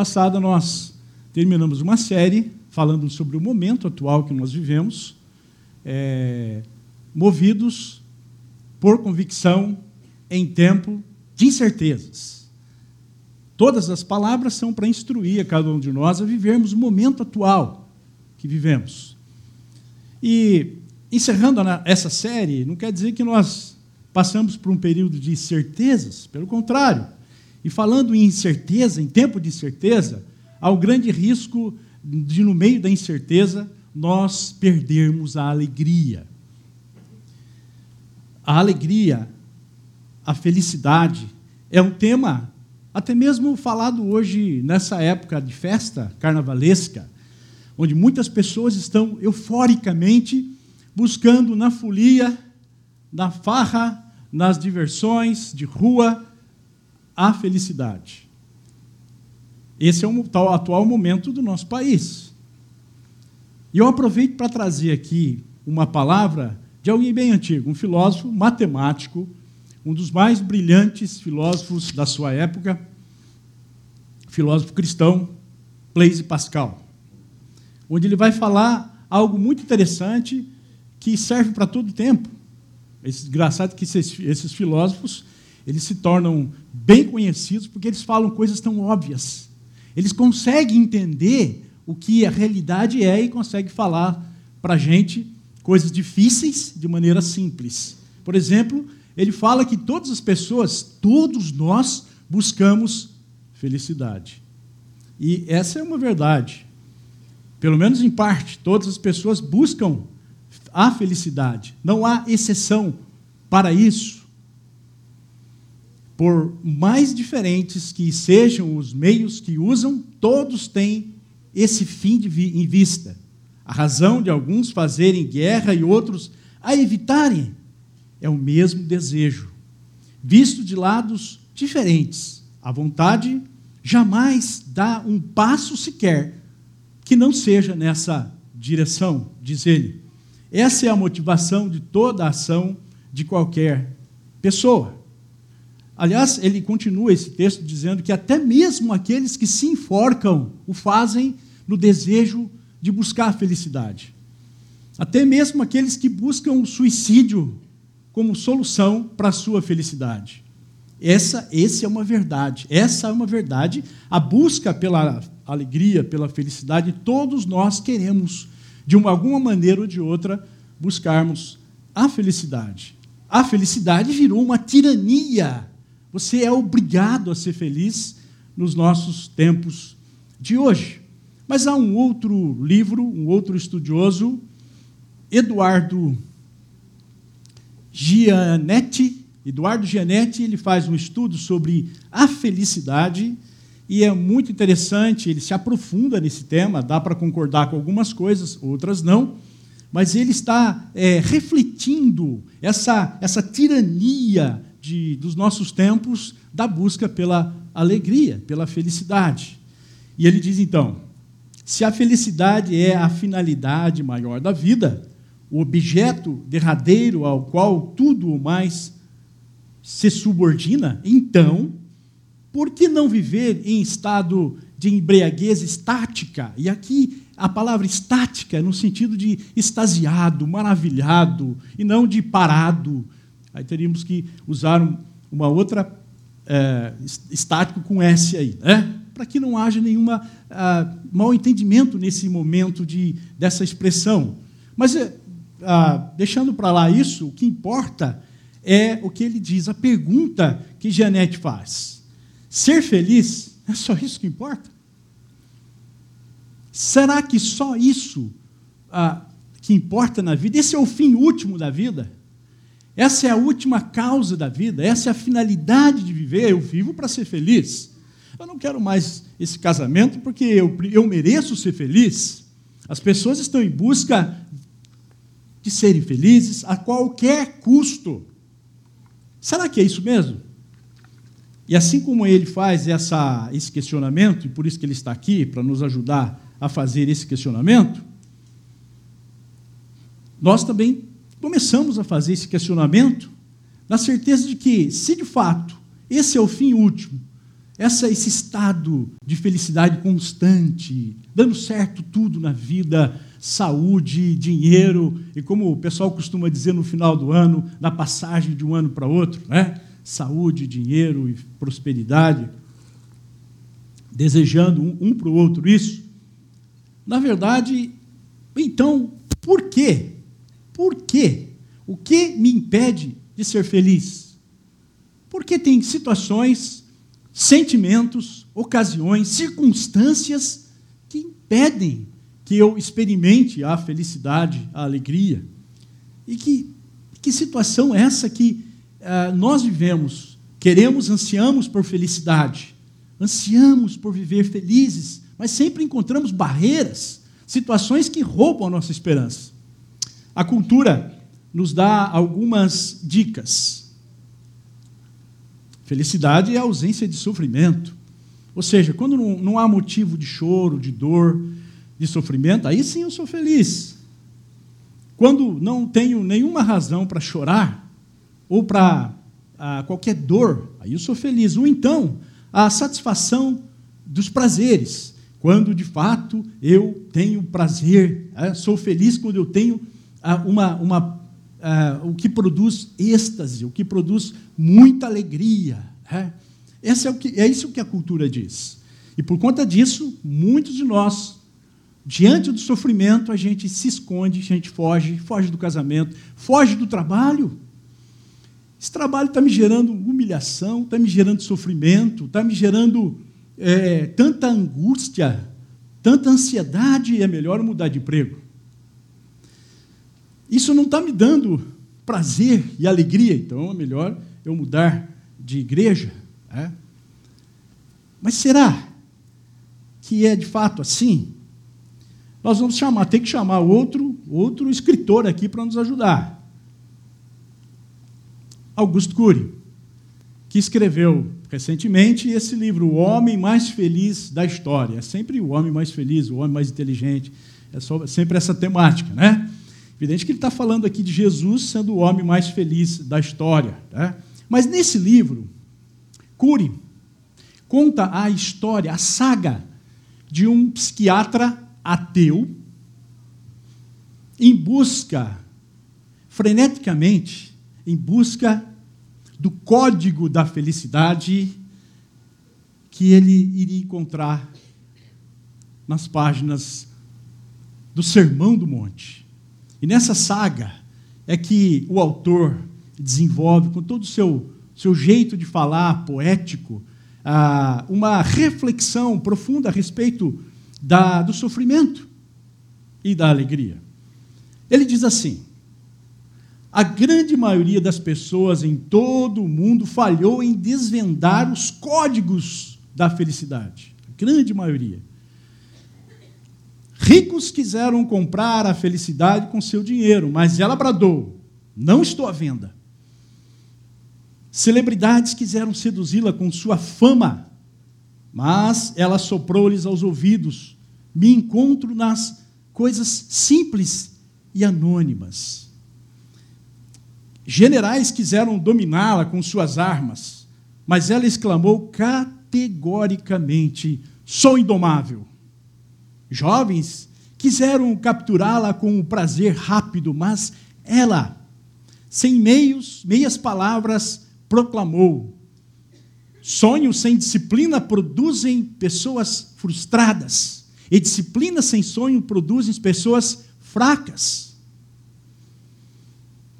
Passada nós terminamos uma série falando sobre o momento atual que nós vivemos, é, movidos por convicção em tempo de incertezas. Todas as palavras são para instruir a cada um de nós a vivermos o momento atual que vivemos. E encerrando essa série, não quer dizer que nós passamos por um período de certezas, pelo contrário. E falando em incerteza, em tempo de incerteza, há o grande risco de, no meio da incerteza, nós perdermos a alegria. A alegria, a felicidade, é um tema até mesmo falado hoje nessa época de festa carnavalesca, onde muitas pessoas estão euforicamente buscando na folia, na farra, nas diversões de rua, a felicidade. Esse é o atual momento do nosso país. E eu aproveito para trazer aqui uma palavra de alguém bem antigo, um filósofo matemático, um dos mais brilhantes filósofos da sua época, filósofo cristão, Blaise Pascal, onde ele vai falar algo muito interessante que serve para todo o tempo. É engraçado que esses, esses filósofos eles se tornam bem conhecidos porque eles falam coisas tão óbvias. Eles conseguem entender o que a realidade é e conseguem falar para a gente coisas difíceis de maneira simples. Por exemplo, ele fala que todas as pessoas, todos nós, buscamos felicidade. E essa é uma verdade. Pelo menos em parte, todas as pessoas buscam a felicidade. Não há exceção para isso. Por mais diferentes que sejam os meios que usam, todos têm esse fim vi em vista. A razão de alguns fazerem guerra e outros a evitarem é o mesmo desejo, visto de lados diferentes. A vontade jamais dá um passo sequer que não seja nessa direção, diz ele. Essa é a motivação de toda ação de qualquer pessoa. Aliás, ele continua esse texto dizendo que até mesmo aqueles que se enforcam o fazem no desejo de buscar a felicidade. Até mesmo aqueles que buscam o suicídio como solução para a sua felicidade. Essa, essa é uma verdade. Essa é uma verdade. A busca pela alegria, pela felicidade, todos nós queremos de uma, alguma maneira ou de outra, buscarmos a felicidade. A felicidade virou uma tirania. Você é obrigado a ser feliz nos nossos tempos de hoje. Mas há um outro livro, um outro estudioso, Eduardo Gianetti. Eduardo Gianetti, ele faz um estudo sobre a felicidade e é muito interessante, ele se aprofunda nesse tema, dá para concordar com algumas coisas, outras não, mas ele está é, refletindo essa, essa tirania de, dos nossos tempos da busca pela alegria, pela felicidade. E ele diz então: se a felicidade é a finalidade maior da vida, o objeto derradeiro ao qual tudo o mais se subordina, então por que não viver em estado de embriaguez estática? E aqui a palavra estática é no sentido de extasiado, maravilhado, e não de parado. Aí teríamos que usar uma outra é, estático com S aí, né? para que não haja nenhuma ah, mal entendimento nesse momento de, dessa expressão. Mas é, ah, deixando para lá isso, o que importa é o que ele diz, a pergunta que Janete faz. Ser feliz é só isso que importa? Será que só isso ah, que importa na vida? Esse é o fim último da vida? Essa é a última causa da vida? Essa é a finalidade de viver? Eu vivo para ser feliz. Eu não quero mais esse casamento porque eu, eu mereço ser feliz. As pessoas estão em busca de serem felizes a qualquer custo. Será que é isso mesmo? E assim como ele faz essa, esse questionamento, e por isso que ele está aqui, para nos ajudar a fazer esse questionamento, nós também começamos a fazer esse questionamento na certeza de que, se de fato esse é o fim último, essa, esse estado de felicidade constante, dando certo tudo na vida, saúde, dinheiro, e como o pessoal costuma dizer no final do ano, na passagem de um ano para outro, né? saúde, dinheiro e prosperidade, desejando um, um para o outro isso. Na verdade, então, por quê? Por quê? O que me impede de ser feliz? Porque tem situações sentimentos, ocasiões, circunstâncias que impedem que eu experimente a felicidade, a alegria. E que, que situação é essa que uh, nós vivemos? Queremos, ansiamos por felicidade, ansiamos por viver felizes, mas sempre encontramos barreiras, situações que roubam a nossa esperança. A cultura nos dá algumas dicas Felicidade é a ausência de sofrimento. Ou seja, quando não, há motivo de choro, de dor, de sofrimento, aí sim eu sou feliz. Quando não tenho nenhuma razão para chorar, ou para ah, qualquer dor, aí eu sou feliz. Ou então, a satisfação dos prazeres, quando de fato eu tenho prazer, é, sou feliz quando eu tenho uma, uma uh, o que produz êxtase, o que produz muita alegria. É? Esse é, o que, é isso que a cultura diz. E por conta disso, muitos de nós, diante do sofrimento, a gente se esconde, a gente foge, foge do casamento, foge do trabalho. Esse trabalho está me gerando humilhação, está me gerando sofrimento, está me gerando é, tanta angústia, tanta ansiedade, é melhor mudar de emprego. Isso não está me dando prazer e alegria, então é melhor eu mudar de igreja. É? Mas será que é de fato assim? Nós vamos chamar, tem que chamar outro, outro escritor aqui para nos ajudar. Augusto Cury, que escreveu recentemente esse livro, O Homem Mais Feliz da História. É sempre o homem mais feliz, o homem mais inteligente, é sempre essa temática, né? Evidente que ele está falando aqui de Jesus sendo o homem mais feliz da história. Né? Mas nesse livro, Cury conta a história, a saga de um psiquiatra ateu em busca, freneticamente, em busca do código da felicidade que ele iria encontrar nas páginas do Sermão do Monte. E nessa saga é que o autor desenvolve, com todo o seu, seu jeito de falar poético, ah, uma reflexão profunda a respeito da, do sofrimento e da alegria. Ele diz assim: a grande maioria das pessoas em todo o mundo falhou em desvendar os códigos da felicidade. A grande maioria. Ricos quiseram comprar a felicidade com seu dinheiro, mas ela bradou: Não estou à venda. Celebridades quiseram seduzi-la com sua fama, mas ela soprou-lhes aos ouvidos: Me encontro nas coisas simples e anônimas. Generais quiseram dominá-la com suas armas, mas ela exclamou categoricamente: Sou indomável. Jovens quiseram capturá-la com um prazer rápido, mas ela, sem meios, meias palavras, proclamou: Sonhos sem disciplina produzem pessoas frustradas, e disciplina sem sonho produzem pessoas fracas.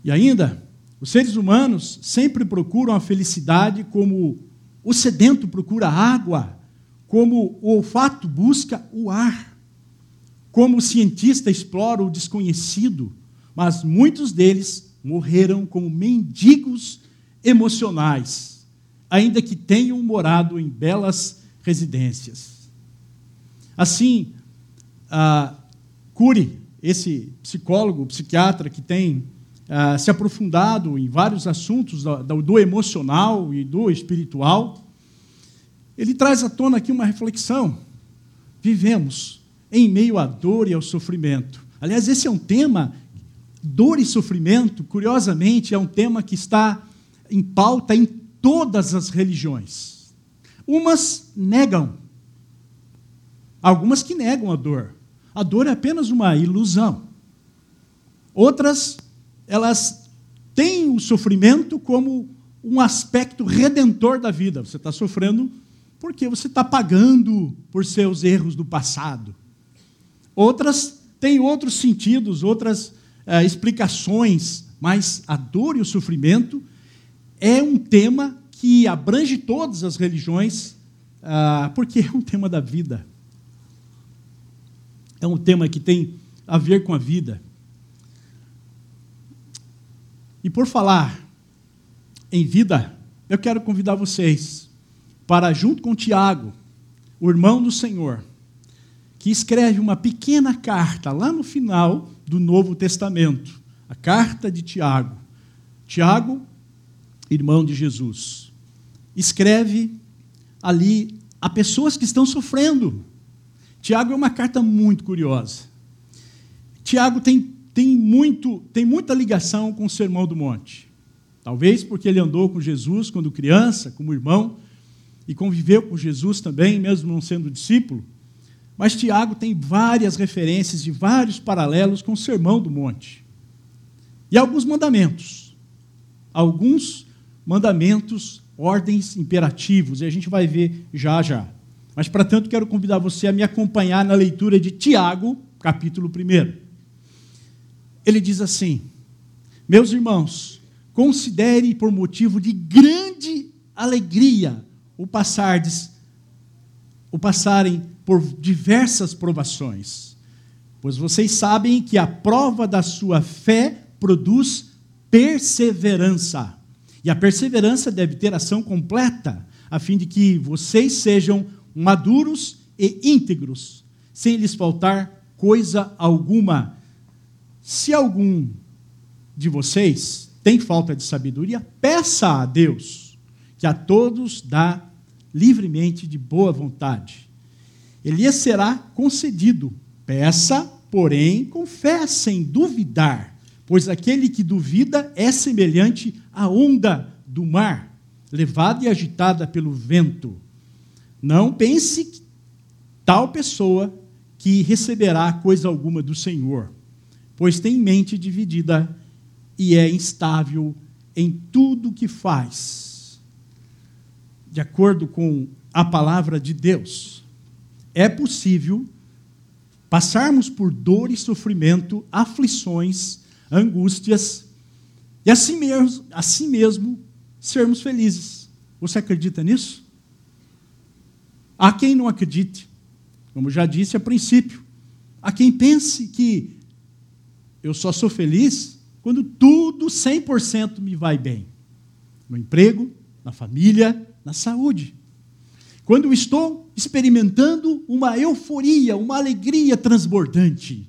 E ainda, os seres humanos sempre procuram a felicidade como o sedento procura água, como o olfato busca o ar. Como o cientista explora o desconhecido, mas muitos deles morreram como mendigos emocionais, ainda que tenham morado em belas residências. Assim, Cury, esse psicólogo, psiquiatra que tem se aprofundado em vários assuntos do emocional e do espiritual, ele traz à tona aqui uma reflexão. Vivemos em meio à dor e ao sofrimento. Aliás, esse é um tema, dor e sofrimento, curiosamente, é um tema que está em pauta em todas as religiões. Umas negam. Algumas que negam a dor. A dor é apenas uma ilusão. Outras, elas têm o sofrimento como um aspecto redentor da vida. Você está sofrendo porque você está pagando por seus erros do passado. Outras têm outros sentidos, outras é, explicações, mas a dor e o sofrimento é um tema que abrange todas as religiões, ah, porque é um tema da vida. É um tema que tem a ver com a vida. E por falar em vida, eu quero convidar vocês para, junto com Tiago, o irmão do Senhor, que escreve uma pequena carta lá no final do Novo Testamento, a carta de Tiago. Tiago, irmão de Jesus, escreve ali a pessoas que estão sofrendo. Tiago é uma carta muito curiosa. Tiago tem, tem, muito, tem muita ligação com o Sermão do Monte. Talvez porque ele andou com Jesus quando criança, como irmão, e conviveu com Jesus também, mesmo não sendo discípulo. Mas Tiago tem várias referências e vários paralelos com o Sermão do Monte. E alguns mandamentos. Alguns mandamentos, ordens imperativos, e a gente vai ver já já. Mas, para tanto, quero convidar você a me acompanhar na leitura de Tiago, capítulo 1. Ele diz assim: Meus irmãos, considere por motivo de grande alegria o passardes, o passarem por diversas provações, pois vocês sabem que a prova da sua fé produz perseverança. E a perseverança deve ter ação completa, a fim de que vocês sejam maduros e íntegros, sem lhes faltar coisa alguma. Se algum de vocês tem falta de sabedoria, peça a Deus, que a todos dá livremente de boa vontade ele será concedido. Peça, porém, com fé, sem duvidar, pois aquele que duvida é semelhante à onda do mar, levada e agitada pelo vento. Não pense tal pessoa que receberá coisa alguma do Senhor, pois tem mente dividida e é instável em tudo que faz. De acordo com a palavra de Deus, é possível passarmos por dor e sofrimento, aflições, angústias, e assim mesmo, assim mesmo sermos felizes. Você acredita nisso? Há quem não acredite, como já disse a princípio. Há quem pense que eu só sou feliz quando tudo 100% me vai bem. No emprego, na família, na saúde. Quando estou experimentando uma euforia, uma alegria transbordante.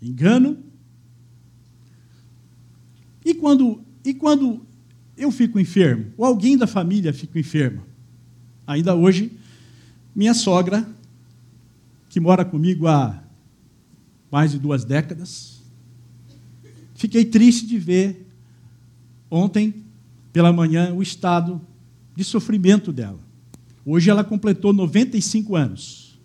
Engano. E quando, e quando eu fico enfermo, ou alguém da família fica enfermo? Ainda hoje, minha sogra, que mora comigo há mais de duas décadas, fiquei triste de ver ontem pela manhã o estado de sofrimento dela. Hoje ela completou 95 anos.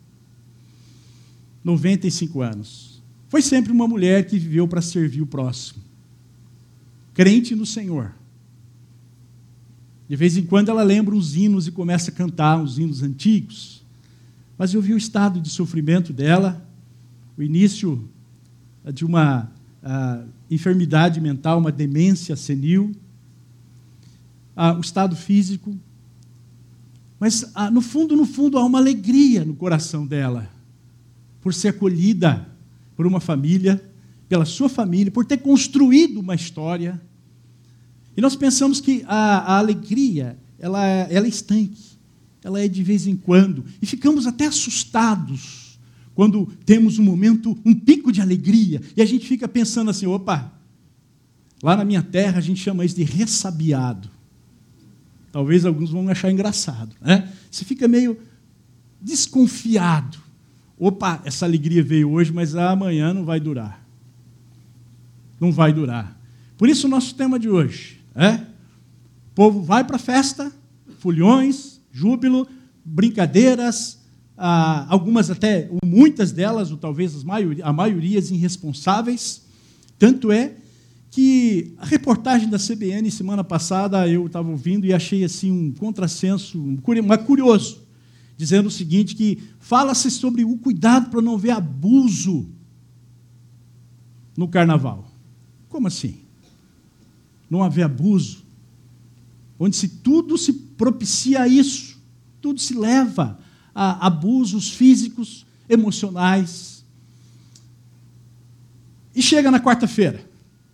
95 anos. Foi sempre uma mulher que viveu para servir o próximo. Crente no Senhor. De vez em quando ela lembra os hinos e começa a cantar os hinos antigos. Mas eu vi o estado de sofrimento dela, o início de uma uh, enfermidade mental, uma demência senil, uh, o estado físico, mas ah, no fundo, no fundo, há uma alegria no coração dela por ser acolhida por uma família, pela sua família, por ter construído uma história. E nós pensamos que a, a alegria ela, ela é estanque, ela é de vez em quando, e ficamos até assustados quando temos um momento, um pico de alegria, e a gente fica pensando assim: opa, lá na minha terra a gente chama isso de ressabiado. Talvez alguns vão achar engraçado. Né? Você fica meio desconfiado. Opa, essa alegria veio hoje, mas amanhã não vai durar. Não vai durar. Por isso, o nosso tema de hoje é: o povo vai para a festa, fulhões, júbilo, brincadeiras, ah, algumas até, muitas delas, ou talvez as maioria, a maioria, irresponsáveis. Tanto é que a reportagem da CBN semana passada eu estava ouvindo e achei assim um contrassenso, um curioso, dizendo o seguinte que fala-se sobre o cuidado para não ver abuso no carnaval. Como assim? Não haver abuso? Onde se tudo se propicia a isso, tudo se leva a abusos físicos, emocionais. E chega na quarta-feira.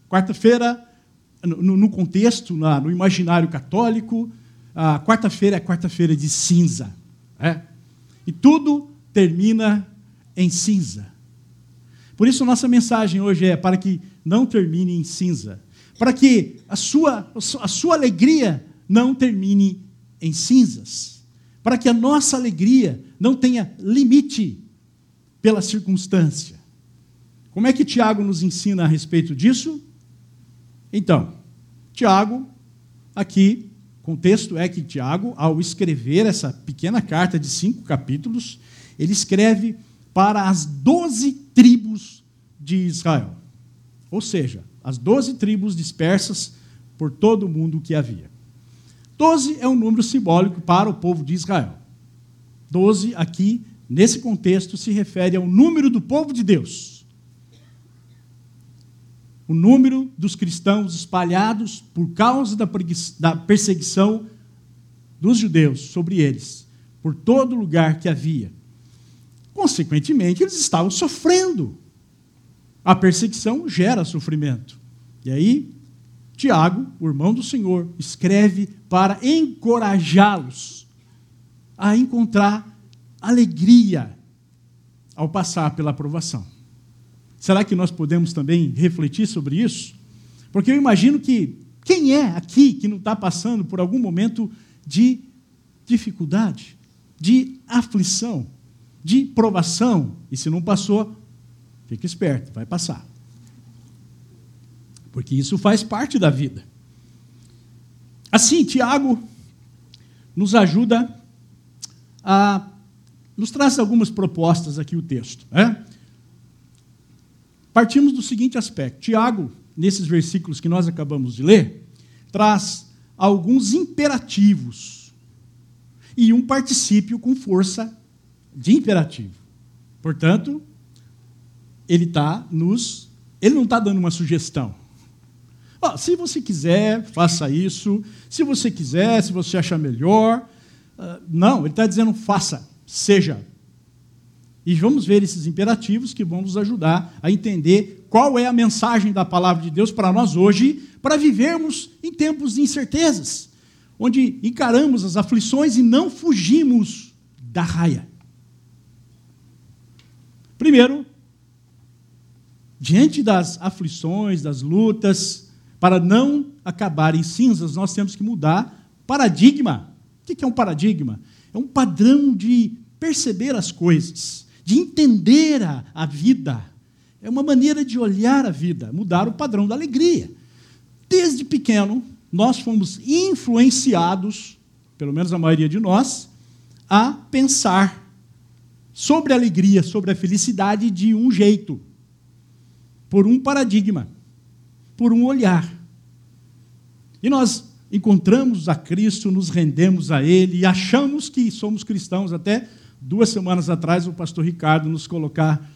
Quarta-feira, no, contexto, no imaginário católico, a quarta-feira é quarta-feira de cinza. É? E tudo termina em cinza. Por isso, nossa mensagem hoje é para que não termine em cinza. Para que a sua, a sua alegria não termine em cinzas. Para que a nossa alegria não tenha limite pela circunstância. Como é que Tiago nos ensina a respeito disso? Então, Tiago, aqui, contexto é que Tiago, ao escrever essa pequena carta de cinco capítulos, ele escreve para as doze tribos de Israel. Ou seja, as doze tribos dispersas por todo o mundo que havia. Doze é um número simbólico para o povo de Israel. Doze, aqui, nesse contexto, se refere ao número do povo de Deus. O número dos cristãos espalhados por causa da perseguição dos judeus sobre eles, por todo lugar que havia. Consequentemente, eles estavam sofrendo. A perseguição gera sofrimento. E aí, Tiago, o irmão do Senhor, escreve para encorajá-los a encontrar alegria ao passar pela aprovação. Será que nós podemos também refletir sobre isso? Porque eu imagino que quem é aqui que não está passando por algum momento de dificuldade, de aflição? de provação. E se não passou, fica esperto, vai passar. Porque isso faz parte da vida. Assim, Tiago nos ajuda a. nos traz algumas propostas aqui o texto. Né? Partimos do seguinte aspecto: Tiago, nesses versículos que nós acabamos de ler, traz alguns imperativos e um particípio com força de imperativo. Portanto, ele está nos. Ele não está dando uma sugestão. Oh, se você quiser, faça isso. Se você quiser, se você achar melhor. Uh, não, ele está dizendo faça, seja. E vamos ver esses imperativos que vão nos ajudar a entender qual é a mensagem da palavra de Deus para nós hoje, para vivermos em tempos de incertezas, onde encaramos as aflições e não fugimos da raia. Primeiro, diante das aflições, das lutas, para não acabar em cinzas, nós temos que mudar paradigma. O que é um paradigma? É um padrão de perceber as coisas, de entender a, a vida. É uma maneira de olhar a vida, mudar o padrão da alegria. Desde pequeno, nós fomos influenciados, pelo menos a maioria de nós, a pensar sobre a alegria, sobre a felicidade de um jeito, por um paradigma, por um olhar. E nós encontramos a Cristo, nos rendemos a Ele e achamos que somos cristãos. Até duas semanas atrás, o pastor Ricardo nos colocar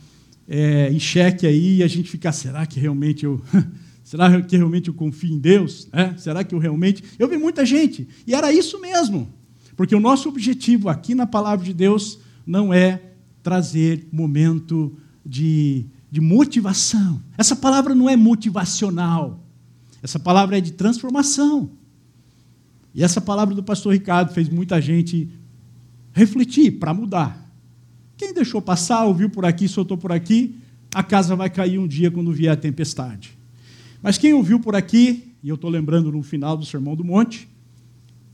é, em xeque aí e a gente ficar: será que realmente eu. Será que realmente eu confio em Deus? É? Será que eu realmente. Eu vi muita gente, e era isso mesmo. Porque o nosso objetivo aqui na palavra de Deus não é trazer momento de, de motivação. Essa palavra não é motivacional, essa palavra é de transformação. E essa palavra do pastor Ricardo fez muita gente refletir para mudar. Quem deixou passar, ouviu por aqui, soltou por aqui, a casa vai cair um dia quando vier a tempestade. Mas quem ouviu por aqui, e eu estou lembrando no final do Sermão do Monte,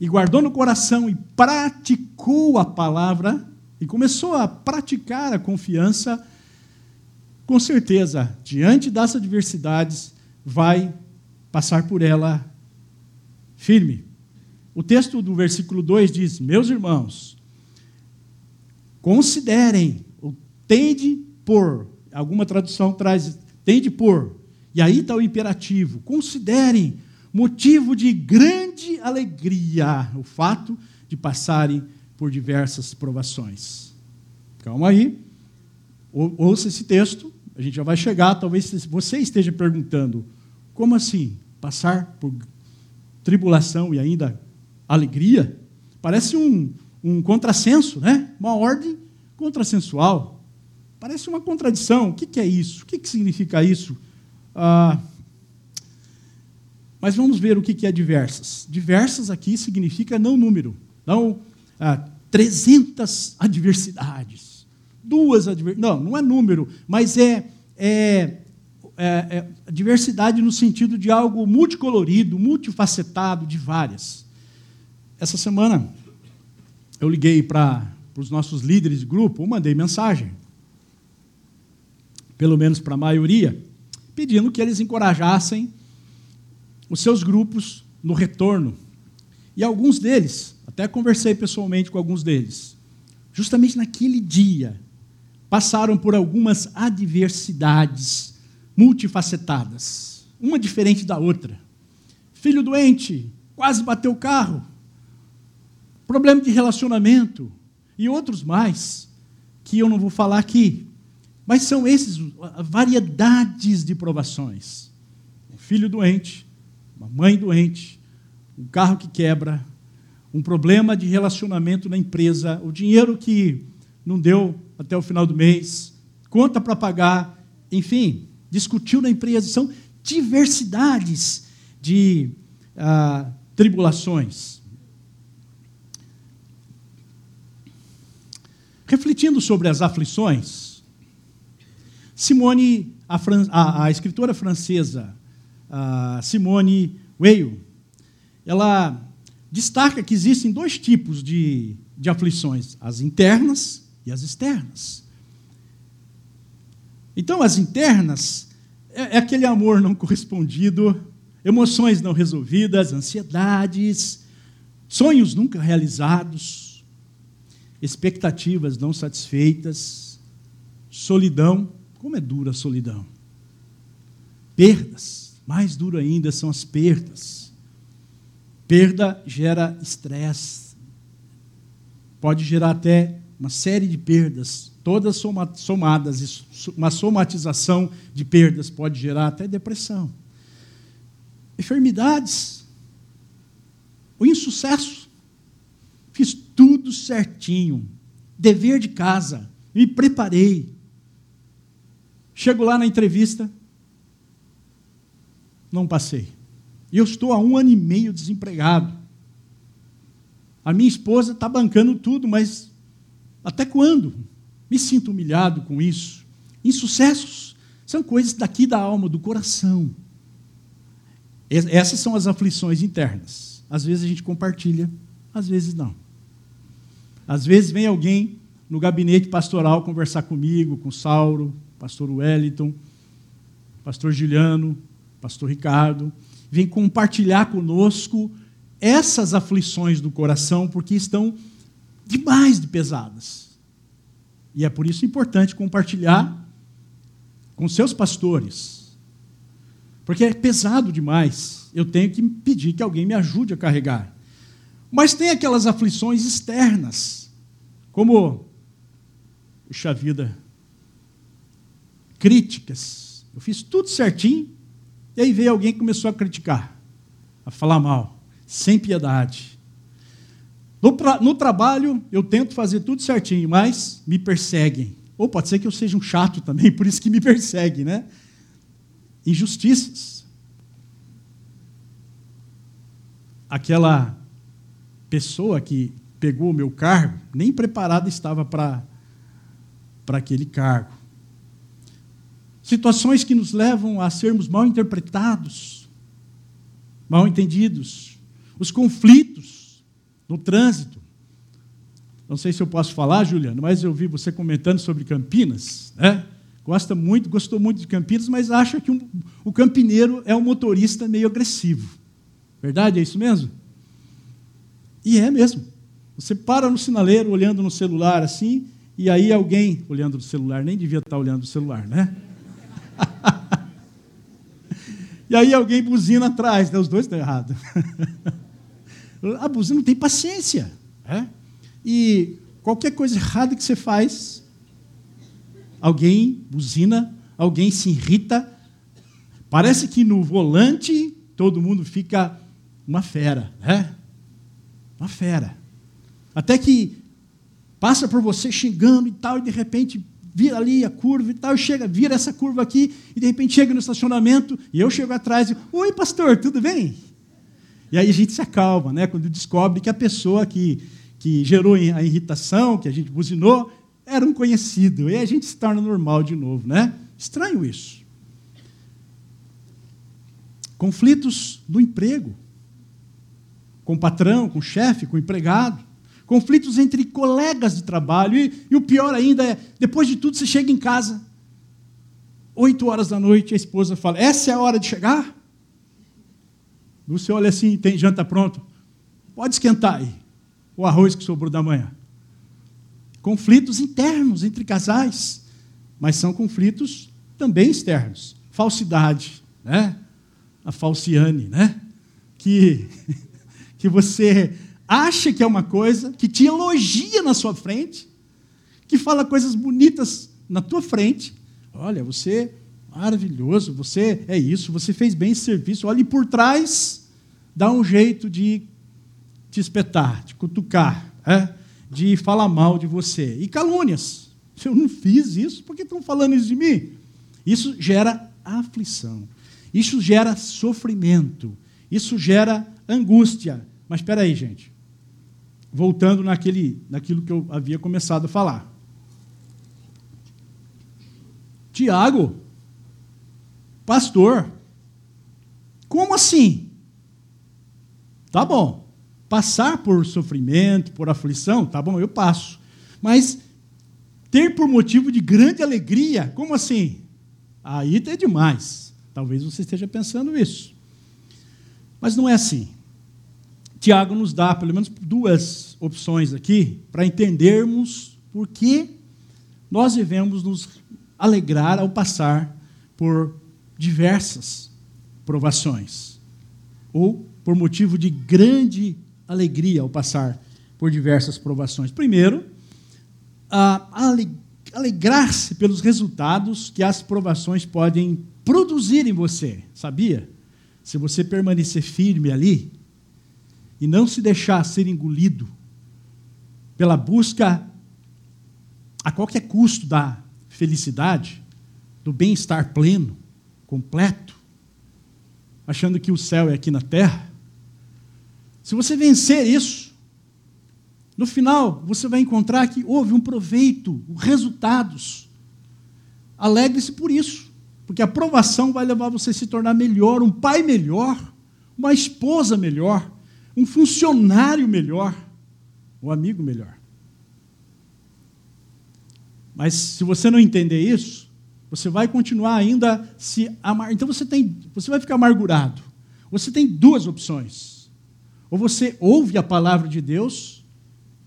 e guardou no coração e praticou a palavra, e começou a praticar a confiança, com certeza, diante das adversidades, vai passar por ela firme. O texto do versículo 2 diz: Meus irmãos, Considerem, ou tende por, alguma tradução traz, tende por, e aí está o imperativo, considerem motivo de grande alegria o fato de passarem por diversas provações. Calma aí, ouça esse texto, a gente já vai chegar, talvez você esteja perguntando, como assim? Passar por tribulação e ainda alegria? Parece um, um contrassenso, né? Uma ordem contrassensual. Parece uma contradição. O que, é isso? O que, significa isso? Ah, mas vamos ver o que, é diversas. Diversas aqui significa não número, não ah, 300 adversidades, duas adversidades. Não, não é número, mas é, é, é, é diversidade no sentido de algo multicolorido, multifacetado, de várias. Essa semana eu liguei para os nossos líderes de grupo, mandei mensagem, pelo menos para a maioria, pedindo que eles encorajassem os seus grupos no retorno. E alguns deles, até conversei pessoalmente com alguns deles, justamente naquele dia, passaram por algumas adversidades multifacetadas, uma diferente da outra. Filho doente, quase bateu o carro, problema de relacionamento e outros mais, que eu não vou falar aqui. Mas são esses variedades de provações. Um filho doente, uma mãe doente, um carro que quebra, um problema de relacionamento na empresa, o dinheiro que não deu até o final do mês, conta para pagar, enfim, discutiu na empresa. São diversidades de ah, tribulações. Refletindo sobre as aflições, Simone, a, a, a escritora francesa a Simone Weil, ela destaca que existem dois tipos de, de aflições: as internas e as externas. Então, as internas é, é aquele amor não correspondido, emoções não resolvidas, ansiedades, sonhos nunca realizados expectativas não satisfeitas, solidão. Como é dura a solidão? Perdas. Mais duro ainda são as perdas. Perda gera estresse. Pode gerar até uma série de perdas, todas somadas, uma somatização de perdas pode gerar até depressão. Enfermidades, o insucesso. Tudo certinho. Dever de casa. Me preparei. Chego lá na entrevista, não passei. Eu estou há um ano e meio desempregado. A minha esposa está bancando tudo, mas até quando? Me sinto humilhado com isso. Insucessos são coisas daqui da alma, do coração. Essas são as aflições internas. Às vezes a gente compartilha, às vezes não. Às vezes vem alguém no gabinete pastoral conversar comigo, com Sauro, pastor Wellington, pastor Juliano, pastor Ricardo, vem compartilhar conosco essas aflições do coração, porque estão demais de pesadas. E é por isso importante compartilhar com seus pastores. Porque é pesado demais. Eu tenho que pedir que alguém me ajude a carregar. Mas tem aquelas aflições externas, como, puxa vida, críticas. Eu fiz tudo certinho, e aí veio alguém que começou a criticar, a falar mal, sem piedade. No, no trabalho, eu tento fazer tudo certinho, mas me perseguem. Ou pode ser que eu seja um chato também, por isso que me perseguem, né? Injustiças. Aquela pessoa que pegou o meu cargo nem preparada estava para aquele cargo. Situações que nos levam a sermos mal interpretados, mal entendidos, os conflitos no trânsito. Não sei se eu posso falar, Juliano, mas eu vi você comentando sobre Campinas, né? Gosta muito, gostou muito de Campinas, mas acha que um, o campineiro é um motorista meio agressivo. Verdade? É isso mesmo? E é mesmo. Você para no sinaleiro olhando no celular assim, e aí alguém, olhando o celular, nem devia estar olhando o celular, né? e aí alguém buzina atrás, né? os dois estão errados. A buzina não tem paciência. É? E qualquer coisa errada que você faz, alguém buzina, alguém se irrita. Parece que no volante todo mundo fica uma fera, né? Uma fera. Até que passa por você xingando e tal, e de repente vira ali a curva e tal, chega, vira essa curva aqui, e de repente chega no estacionamento, e eu chego atrás e, oi pastor, tudo bem? E aí a gente se acalma, né? Quando descobre que a pessoa que, que gerou a irritação, que a gente buzinou, era um conhecido. E a gente se torna normal de novo, né? Estranho isso. Conflitos no emprego. Com o patrão, com o chefe, com o empregado. Conflitos entre colegas de trabalho. E, e o pior ainda é, depois de tudo, você chega em casa, oito horas da noite, a esposa fala: Essa é a hora de chegar? Você olha assim, tem janta pronto. Pode esquentar aí o arroz que sobrou da manhã. Conflitos internos entre casais, mas são conflitos também externos. Falsidade, né? A falciane, né? Que, que você acha que é uma coisa, que te elogia na sua frente, que fala coisas bonitas na tua frente. Olha, você maravilhoso, você é isso, você fez bem esse serviço. Olhe por trás, dá um jeito de te espetar, de cutucar, é? de falar mal de você. E calúnias. Eu não fiz isso, por que estão falando isso de mim? Isso gera aflição. Isso gera sofrimento. Isso gera angústia. Mas espera aí, gente. Voltando naquele, naquilo que eu havia começado a falar. Tiago, pastor, como assim? Tá bom. Passar por sofrimento, por aflição, tá bom, eu passo. Mas ter por motivo de grande alegria, como assim? Aí é demais. Talvez você esteja pensando isso. Mas não é assim. Tiago nos dá pelo menos duas opções aqui para entendermos por que nós devemos nos alegrar ao passar por diversas provações, ou por motivo de grande alegria ao passar por diversas provações. Primeiro, alegrar-se pelos resultados que as provações podem produzir em você, sabia? Se você permanecer firme ali e não se deixar ser engolido pela busca a qualquer custo da felicidade, do bem-estar pleno, completo, achando que o céu é aqui na terra. Se você vencer isso, no final você vai encontrar que houve um proveito, resultados. Alegre-se por isso, porque a aprovação vai levar você a se tornar melhor, um pai melhor, uma esposa melhor, um funcionário melhor, um amigo melhor. Mas se você não entender isso, você vai continuar ainda se amar. Então você tem, você vai ficar amargurado. Você tem duas opções. Ou você ouve a palavra de Deus,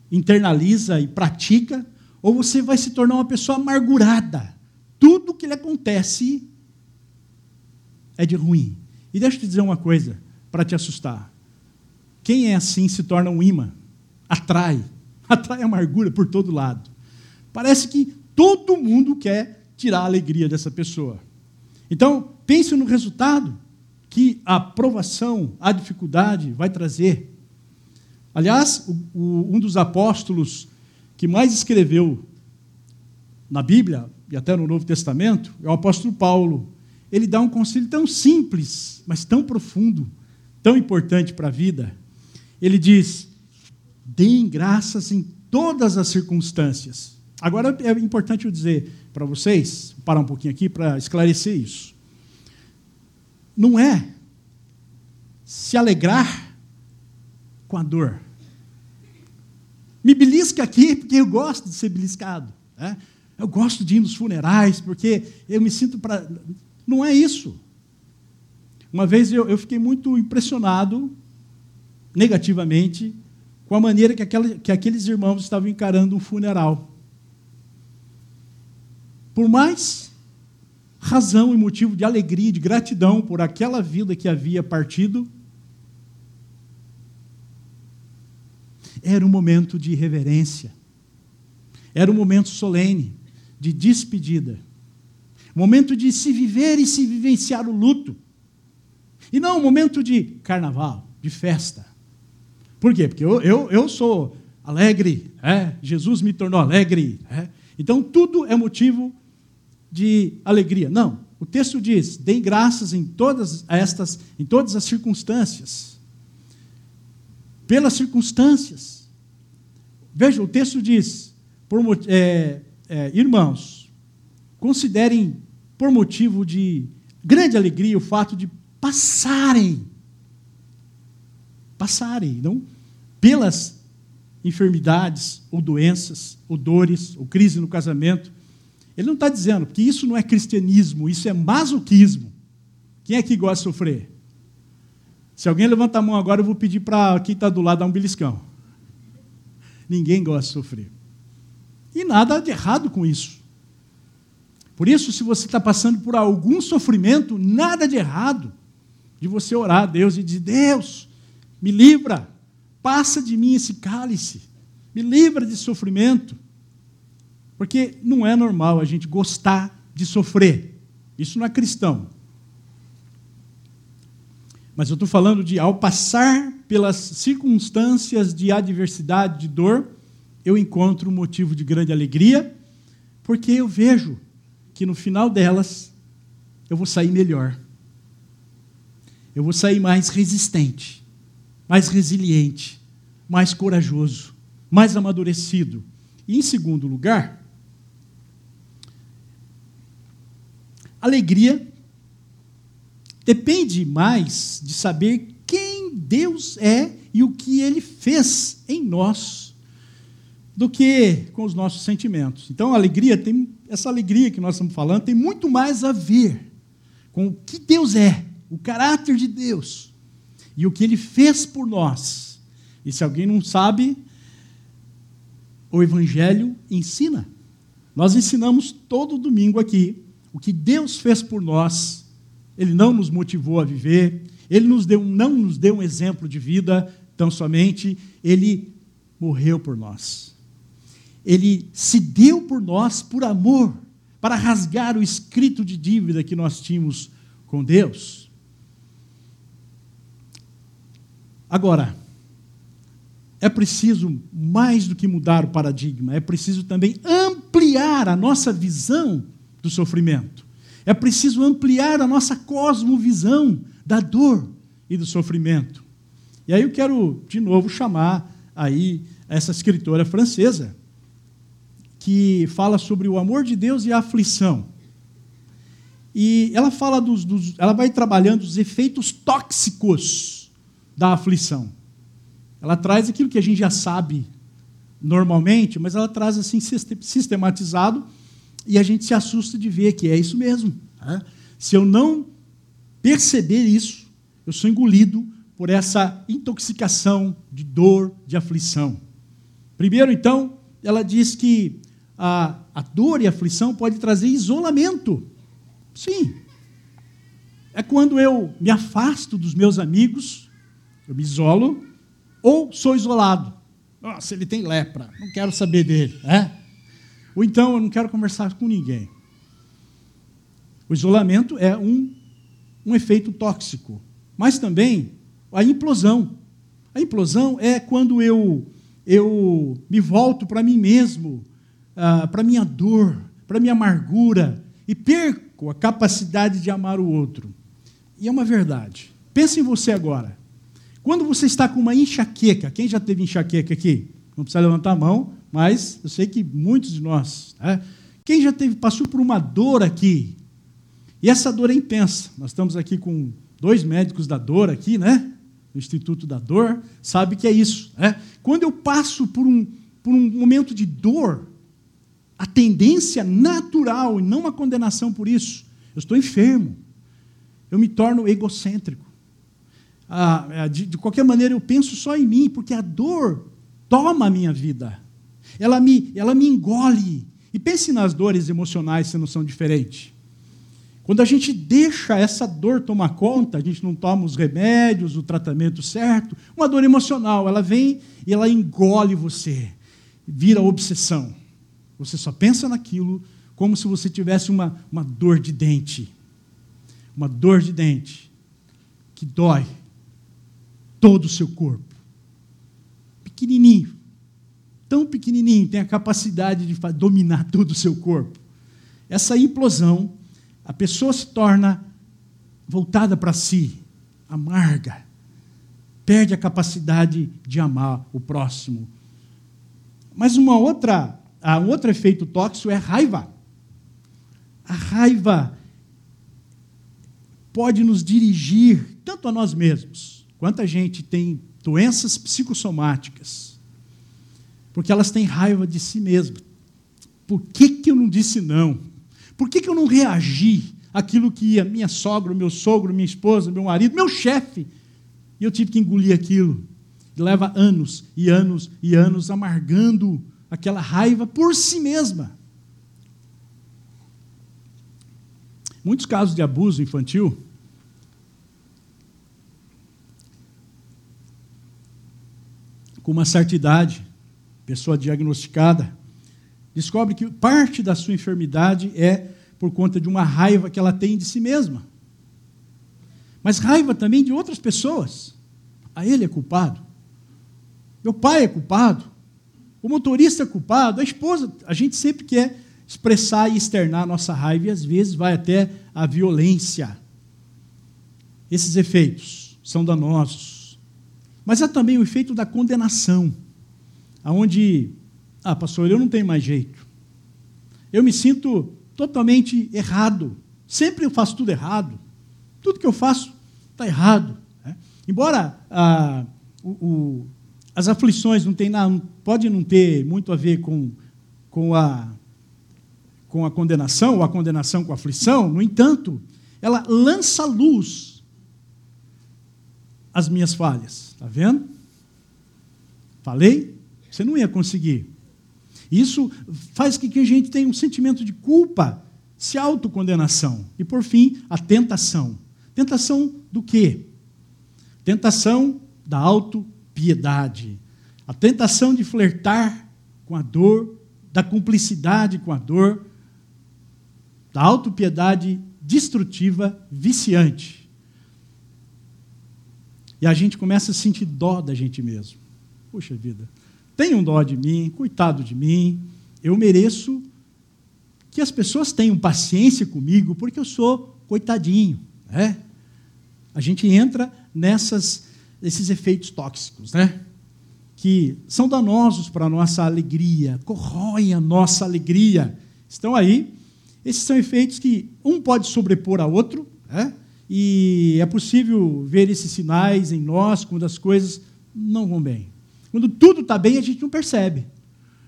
internaliza e pratica, ou você vai se tornar uma pessoa amargurada. Tudo que lhe acontece é de ruim. E deixa eu te dizer uma coisa para te assustar. Quem é assim se torna um imã, atrai, atrai amargura por todo lado. Parece que todo mundo quer tirar a alegria dessa pessoa. Então, pense no resultado que a provação, a dificuldade vai trazer. Aliás, o, o, um dos apóstolos que mais escreveu na Bíblia e até no Novo Testamento é o apóstolo Paulo. Ele dá um conselho tão simples, mas tão profundo, tão importante para a vida. Ele diz: deem graças em todas as circunstâncias. Agora é importante eu dizer para vocês, parar um pouquinho aqui para esclarecer isso. Não é se alegrar com a dor. Me belisca aqui porque eu gosto de ser beliscado. Né? Eu gosto de ir nos funerais porque eu me sinto para. Não é isso. Uma vez eu, eu fiquei muito impressionado, negativamente, com a maneira que, aquela, que aqueles irmãos estavam encarando um funeral. por mais razão e motivo de alegria, de gratidão por aquela vida que havia partido, era um momento de reverência, era um momento solene, de despedida, momento de se viver e se vivenciar o luto, e não um momento de carnaval, de festa. Por quê? Porque eu, eu, eu sou alegre, é? Jesus me tornou alegre. É? Então tudo é motivo de alegria. Não, o texto diz: deem graças em todas estas, em todas as circunstâncias. Pelas circunstâncias. Veja, o texto diz: por, é, é, irmãos, considerem por motivo de grande alegria o fato de passarem, passarem, não pelas enfermidades, ou doenças, ou dores, ou crise no casamento. Ele não está dizendo, que isso não é cristianismo, isso é masoquismo. Quem é que gosta de sofrer? Se alguém levanta a mão agora, eu vou pedir para quem está do lado dar um beliscão. Ninguém gosta de sofrer. E nada de errado com isso. Por isso, se você está passando por algum sofrimento, nada de errado de você orar a Deus e dizer: Deus, me livra, passa de mim esse cálice, me livra de sofrimento. Porque não é normal a gente gostar de sofrer. Isso não é cristão. Mas eu estou falando de, ao passar pelas circunstâncias de adversidade, de dor, eu encontro um motivo de grande alegria, porque eu vejo que no final delas eu vou sair melhor. Eu vou sair mais resistente, mais resiliente, mais corajoso, mais amadurecido. E em segundo lugar, alegria depende mais de saber quem Deus é e o que ele fez em nós do que com os nossos sentimentos. Então, a alegria tem essa alegria que nós estamos falando tem muito mais a ver com o que Deus é, o caráter de Deus e o que ele fez por nós. E se alguém não sabe, o evangelho ensina. Nós ensinamos todo domingo aqui o que Deus fez por nós. Ele não nos motivou a viver, ele nos deu, não nos deu um exemplo de vida tão somente, ele morreu por nós ele se deu por nós por amor, para rasgar o escrito de dívida que nós tínhamos com Deus. Agora, é preciso mais do que mudar o paradigma, é preciso também ampliar a nossa visão do sofrimento. É preciso ampliar a nossa cosmovisão da dor e do sofrimento. E aí eu quero de novo chamar aí essa escritora francesa, que fala sobre o amor de Deus e a aflição. E ela fala dos, dos, ela vai trabalhando os efeitos tóxicos da aflição. Ela traz aquilo que a gente já sabe normalmente, mas ela traz assim sistematizado e a gente se assusta de ver que é isso mesmo. Né? Se eu não perceber isso, eu sou engolido por essa intoxicação de dor, de aflição. Primeiro, então, ela diz que a, a dor e a aflição pode trazer isolamento. Sim. É quando eu me afasto dos meus amigos, eu me isolo, ou sou isolado. Nossa, ele tem lepra, não quero saber dele. É? Ou então eu não quero conversar com ninguém. O isolamento é um, um efeito tóxico, mas também a implosão. A implosão é quando eu, eu me volto para mim mesmo, ah, para minha dor, para minha amargura e perco a capacidade de amar o outro. E é uma verdade. Pense em você agora. Quando você está com uma enxaqueca, quem já teve enxaqueca aqui? Não precisa levantar a mão, mas eu sei que muitos de nós. Né? Quem já teve, passou por uma dor aqui? E essa dor é intensa. Nós estamos aqui com dois médicos da dor aqui, né? No Instituto da Dor, sabe que é isso. Né? Quando eu passo por um, por um momento de dor, a tendência natural, e não uma condenação por isso. Eu estou enfermo. Eu me torno egocêntrico. Ah, é, de, de qualquer maneira, eu penso só em mim, porque a dor toma a minha vida. Ela me, ela me engole. E pense nas dores emocionais se não são diferentes. Quando a gente deixa essa dor tomar conta, a gente não toma os remédios, o tratamento certo, uma dor emocional, ela vem e ela engole você, vira obsessão. Você só pensa naquilo como se você tivesse uma, uma dor de dente. Uma dor de dente que dói todo o seu corpo. Pequenininho, tão pequenininho, tem a capacidade de dominar todo o seu corpo. Essa implosão, a pessoa se torna voltada para si, amarga, perde a capacidade de amar o próximo. Mas uma outra, um outro efeito tóxico é a raiva. A raiva pode nos dirigir tanto a nós mesmos, quanto a gente tem doenças psicossomáticas porque elas têm raiva de si mesmas. Por que, que eu não disse não? Por que, que eu não reagi àquilo que a minha sogra, meu sogro, minha esposa, meu marido, meu chefe, e eu tive que engolir aquilo. E leva anos e anos e anos amargando aquela raiva por si mesma. Muitos casos de abuso infantil com uma certa idade, pessoa diagnosticada, descobre que parte da sua enfermidade é por conta de uma raiva que ela tem de si mesma. Mas raiva também de outras pessoas. A ele é culpado. Meu pai é culpado. O motorista é culpado. A esposa, a gente sempre quer expressar e externar a nossa raiva e às vezes vai até a violência. Esses efeitos são danosos. Mas há também o efeito da condenação aonde, ah, pastor, eu não tenho mais jeito. Eu me sinto totalmente errado. Sempre eu faço tudo errado. Tudo que eu faço está errado. Né? Embora ah, o, o, as aflições não tem nada, pode não ter muito a ver com, com, a, com a condenação, ou a condenação com a aflição, no entanto, ela lança luz às minhas falhas. Está vendo? Falei? Você não ia conseguir. Isso faz com que a gente tenha um sentimento de culpa, se autocondenação. E, por fim, a tentação. Tentação do quê? Tentação da autopiedade. A tentação de flertar com a dor, da cumplicidade com a dor, da autopiedade destrutiva, viciante. E a gente começa a sentir dó da gente mesmo. Puxa vida, tenham dó de mim, coitado de mim, eu mereço que as pessoas tenham paciência comigo, porque eu sou coitadinho. Né? A gente entra nessas, nesses efeitos tóxicos, né? que são danosos para a nossa alegria, corroem a nossa alegria. Estão aí. Esses são efeitos que um pode sobrepor a outro, né? E é possível ver esses sinais em nós quando as coisas não vão bem. Quando tudo está bem, a gente não percebe.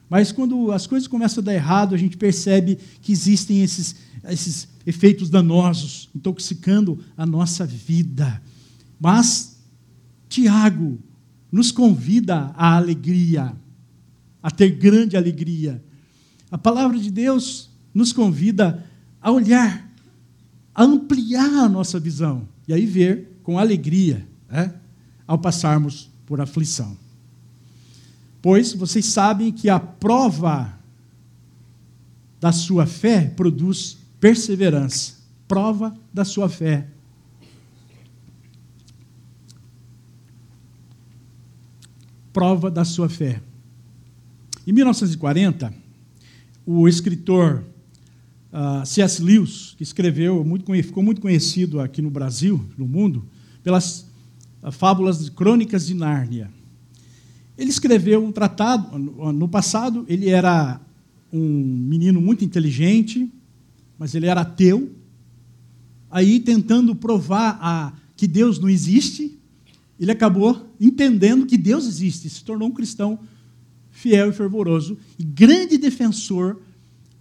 Mas quando as coisas começam a dar errado, a gente percebe que existem esses, esses efeitos danosos, intoxicando a nossa vida. Mas Tiago nos convida à alegria, a ter grande alegria. A palavra de Deus nos convida a olhar, ampliar a nossa visão e aí ver com alegria, né, ao passarmos por aflição. Pois vocês sabem que a prova da sua fé produz perseverança. Prova da sua fé. Prova da sua fé. Em 1940, o escritor ah, C.S. Lewis, que escreveu, muito, ficou muito conhecido aqui no Brasil, no mundo, pelas uh, fábulas crônicas de Nárnia. Ele escreveu um tratado, no passado, ele era um menino muito inteligente, mas ele era ateu. Aí, tentando provar a, que Deus não existe, ele acabou entendendo que Deus existe, se tornou um cristão fiel e fervoroso e grande defensor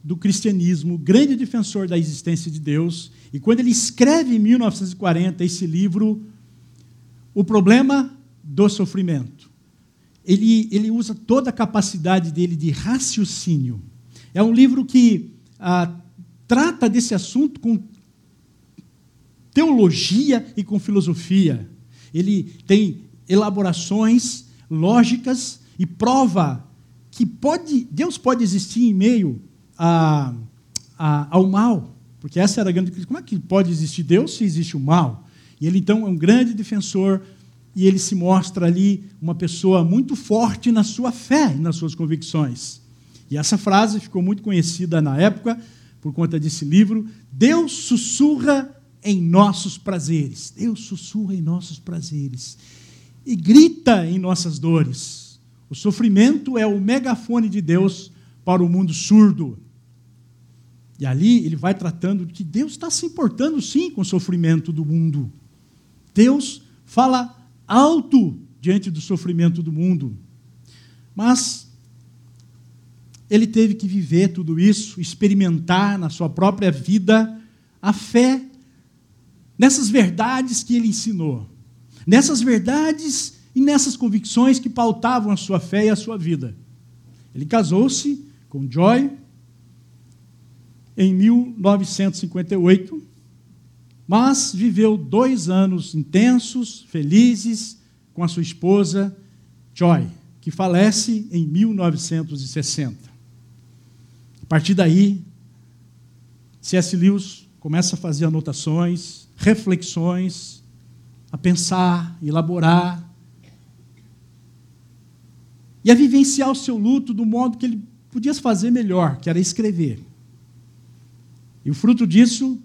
do cristianismo, grande defensor da existência de Deus. E quando ele escreve em 1940 esse livro, O Problema do Sofrimento, ele, ele usa toda a capacidade dele de raciocínio, É um livro que ah, trata desse assunto com teologia e com filosofia. Ele tem elaborações lógicas e prova que pode, Deus pode existir em meio a, a, ao mal. Porque essa era a grande crise. Como é que pode existir Deus se existe o mal? E ele, então, é um grande defensor e ele se mostra ali uma pessoa muito forte na sua fé e nas suas convicções. E essa frase ficou muito conhecida na época por conta desse livro. Deus sussurra em nossos prazeres. Deus sussurra em nossos prazeres e grita em nossas dores. O sofrimento é o megafone de Deus para o mundo surdo. E ali ele vai tratando de que Deus está se importando sim com o sofrimento do mundo. Deus fala alto diante do sofrimento do mundo. Mas ele teve que viver tudo isso, experimentar na sua própria vida a fé nessas verdades que ele ensinou, nessas verdades e nessas convicções que pautavam a sua fé e a sua vida. Ele casou-se com Joy em 1958, mas viveu dois anos intensos, felizes, com a sua esposa Joy, que falece em 1960. A partir daí, C.S. Lewis começa a fazer anotações, reflexões, a pensar, elaborar e a vivenciar o seu luto do modo que ele podia fazer melhor, que era escrever. E o fruto disso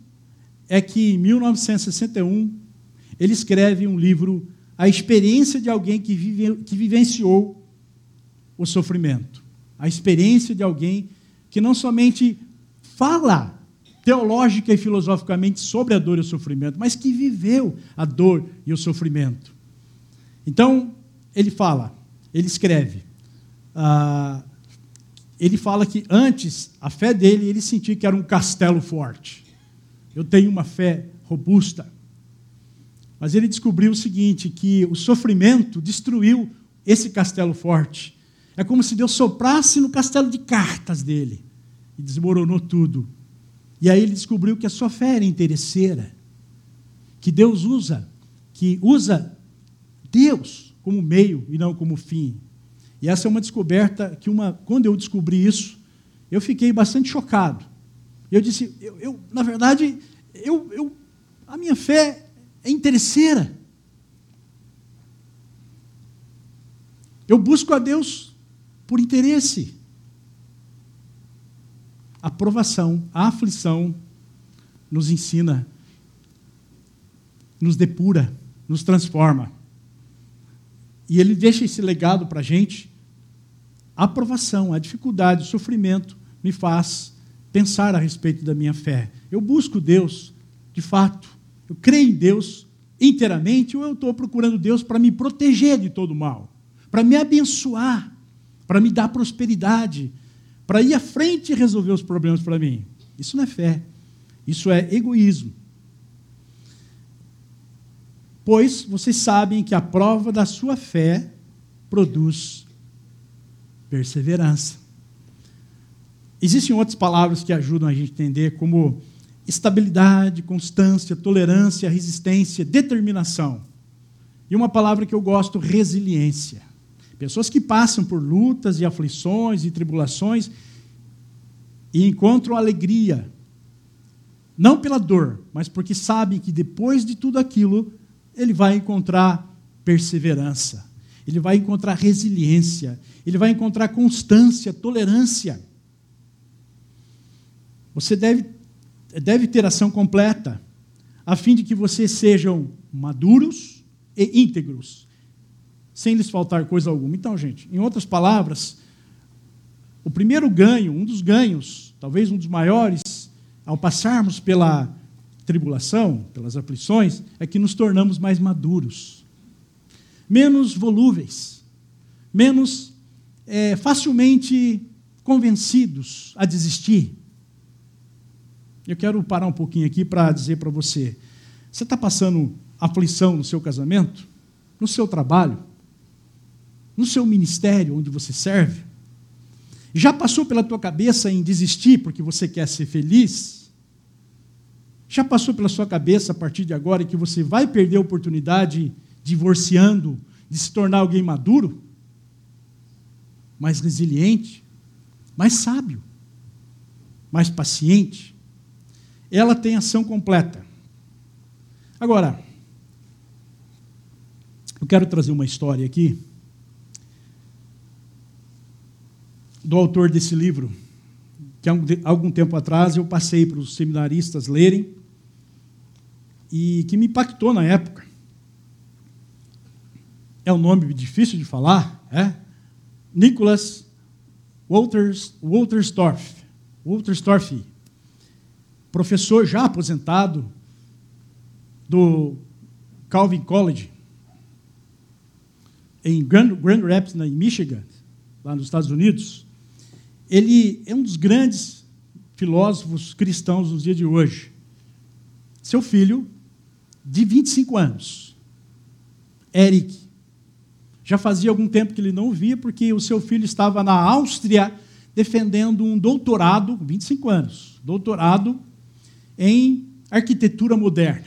é que em 1961 ele escreve um livro, A Experiência de Alguém que, vive, que Vivenciou o Sofrimento. A experiência de alguém que não somente fala teológica e filosoficamente sobre a dor e o sofrimento, mas que viveu a dor e o sofrimento. Então, ele fala, ele escreve, ah, ele fala que antes, a fé dele, ele sentia que era um castelo forte. Eu tenho uma fé robusta. Mas ele descobriu o seguinte: que o sofrimento destruiu esse castelo forte. É como se Deus soprasse no castelo de cartas dele e desmoronou tudo. E aí ele descobriu que a sua fé era interesseira, que Deus usa, que usa Deus como meio e não como fim. E essa é uma descoberta que uma, quando eu descobri isso, eu fiquei bastante chocado. Eu disse, eu, eu na verdade, eu, eu, a minha fé é interesseira. Eu busco a Deus por interesse a provação, a aflição nos ensina, nos depura, nos transforma. E ele deixa esse legado para a gente. A provação, a dificuldade, o sofrimento me faz pensar a respeito da minha fé. Eu busco Deus, de fato. Eu creio em Deus inteiramente ou eu estou procurando Deus para me proteger de todo mal, para me abençoar, para me dar prosperidade, para ir à frente e resolver os problemas para mim. Isso não é fé, isso é egoísmo. Pois vocês sabem que a prova da sua fé produz perseverança. Existem outras palavras que ajudam a gente a entender, como estabilidade, constância, tolerância, resistência, determinação. E uma palavra que eu gosto, resiliência. Pessoas que passam por lutas e aflições e tribulações e encontram alegria, não pela dor, mas porque sabem que depois de tudo aquilo, ele vai encontrar perseverança, ele vai encontrar resiliência, ele vai encontrar constância, tolerância. Você deve, deve ter ação completa, a fim de que vocês sejam maduros e íntegros, sem lhes faltar coisa alguma. Então, gente, em outras palavras, o primeiro ganho, um dos ganhos, talvez um dos maiores, ao passarmos pela tribulação, pelas aflições, é que nos tornamos mais maduros, menos volúveis, menos é, facilmente convencidos a desistir. Eu quero parar um pouquinho aqui para dizer para você: você está passando aflição no seu casamento, no seu trabalho, no seu ministério onde você serve, Já passou pela tua cabeça em desistir porque você quer ser feliz? Já passou pela sua cabeça a partir de agora que você vai perder a oportunidade divorciando, de se tornar alguém maduro, mais resiliente, mais sábio, mais paciente? Ela tem ação completa. Agora, eu quero trazer uma história aqui do autor desse livro, que há algum tempo atrás eu passei para os seminaristas lerem e que me impactou na época. É um nome difícil de falar, é? Nicholas Walters, Walterstorff, Walterstorff, professor já aposentado do Calvin College, em Grand, Grand Rapids, em Michigan, lá nos Estados Unidos ele é um dos grandes filósofos cristãos nos dias de hoje. Seu filho, de 25 anos, Eric, já fazia algum tempo que ele não via, porque o seu filho estava na Áustria defendendo um doutorado, 25 anos, doutorado em arquitetura moderna.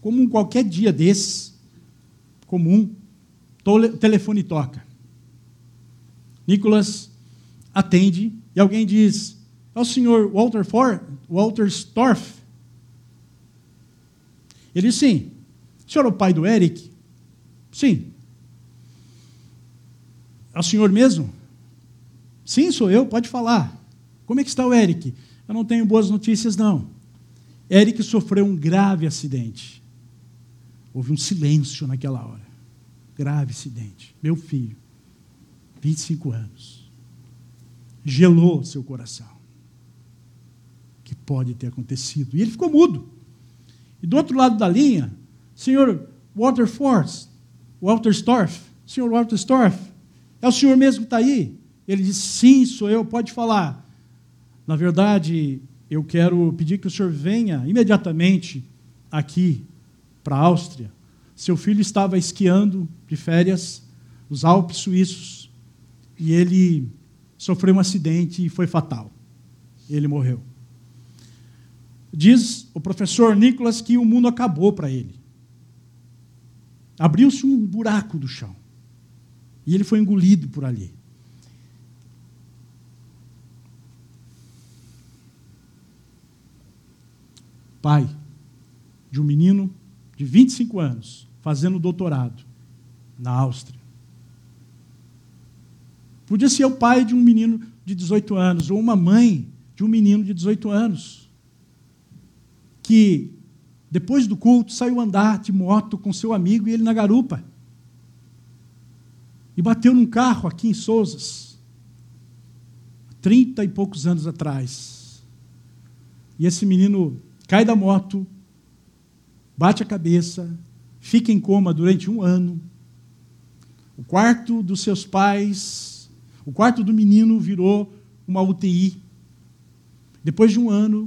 Como um qualquer dia desses, comum, o telefone toca. Nicholas atende e alguém diz: É o senhor Walter Ford, Walter Storff? Ele diz: Sim. O senhor é o pai do Eric? Sim. É o senhor mesmo? Sim, sou eu, pode falar. Como é que está o Eric? Eu não tenho boas notícias, não. Eric sofreu um grave acidente. Houve um silêncio naquela hora. Grave acidente. Meu filho. 25 anos. Gelou seu coração. Que pode ter acontecido. E ele ficou mudo. E do outro lado da linha, senhor Walter Force, Walter Storff, senhor Walter Storff, é o senhor mesmo que está aí? Ele disse: Sim, sou eu, pode falar. Na verdade, eu quero pedir que o senhor venha imediatamente aqui para a Áustria. Seu filho estava esquiando de férias nos Alpes suíços e ele sofreu um acidente e foi fatal. Ele morreu. Diz o professor Nicholas que o mundo acabou para ele. Abriu-se um buraco do chão. E ele foi engolido por ali. Pai de um menino de 25 anos, fazendo doutorado na Áustria. Podia ser o pai de um menino de 18 anos, ou uma mãe de um menino de 18 anos, que depois do culto saiu andar de moto com seu amigo e ele na garupa. E bateu num carro aqui em Souzas, trinta e poucos anos atrás. E esse menino cai da moto, bate a cabeça, fica em coma durante um ano. O quarto dos seus pais o quarto do menino virou uma UTI. Depois de um ano,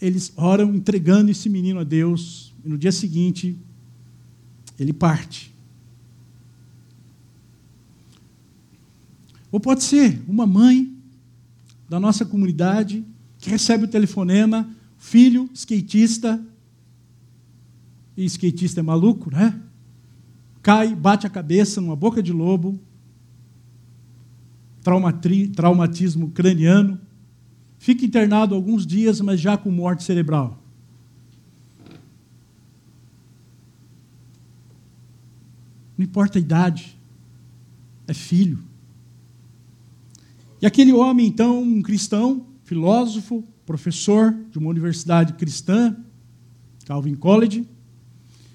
eles oram entregando esse menino a Deus, e no dia seguinte, ele parte. Ou pode ser uma mãe da nossa comunidade que recebe o telefonema, filho, skatista, e skatista é maluco, né? Cai, bate a cabeça numa boca de lobo, traumatismo craniano, fica internado alguns dias, mas já com morte cerebral. Não importa a idade, é filho. E aquele homem, então, um cristão, filósofo, professor de uma universidade cristã, Calvin College,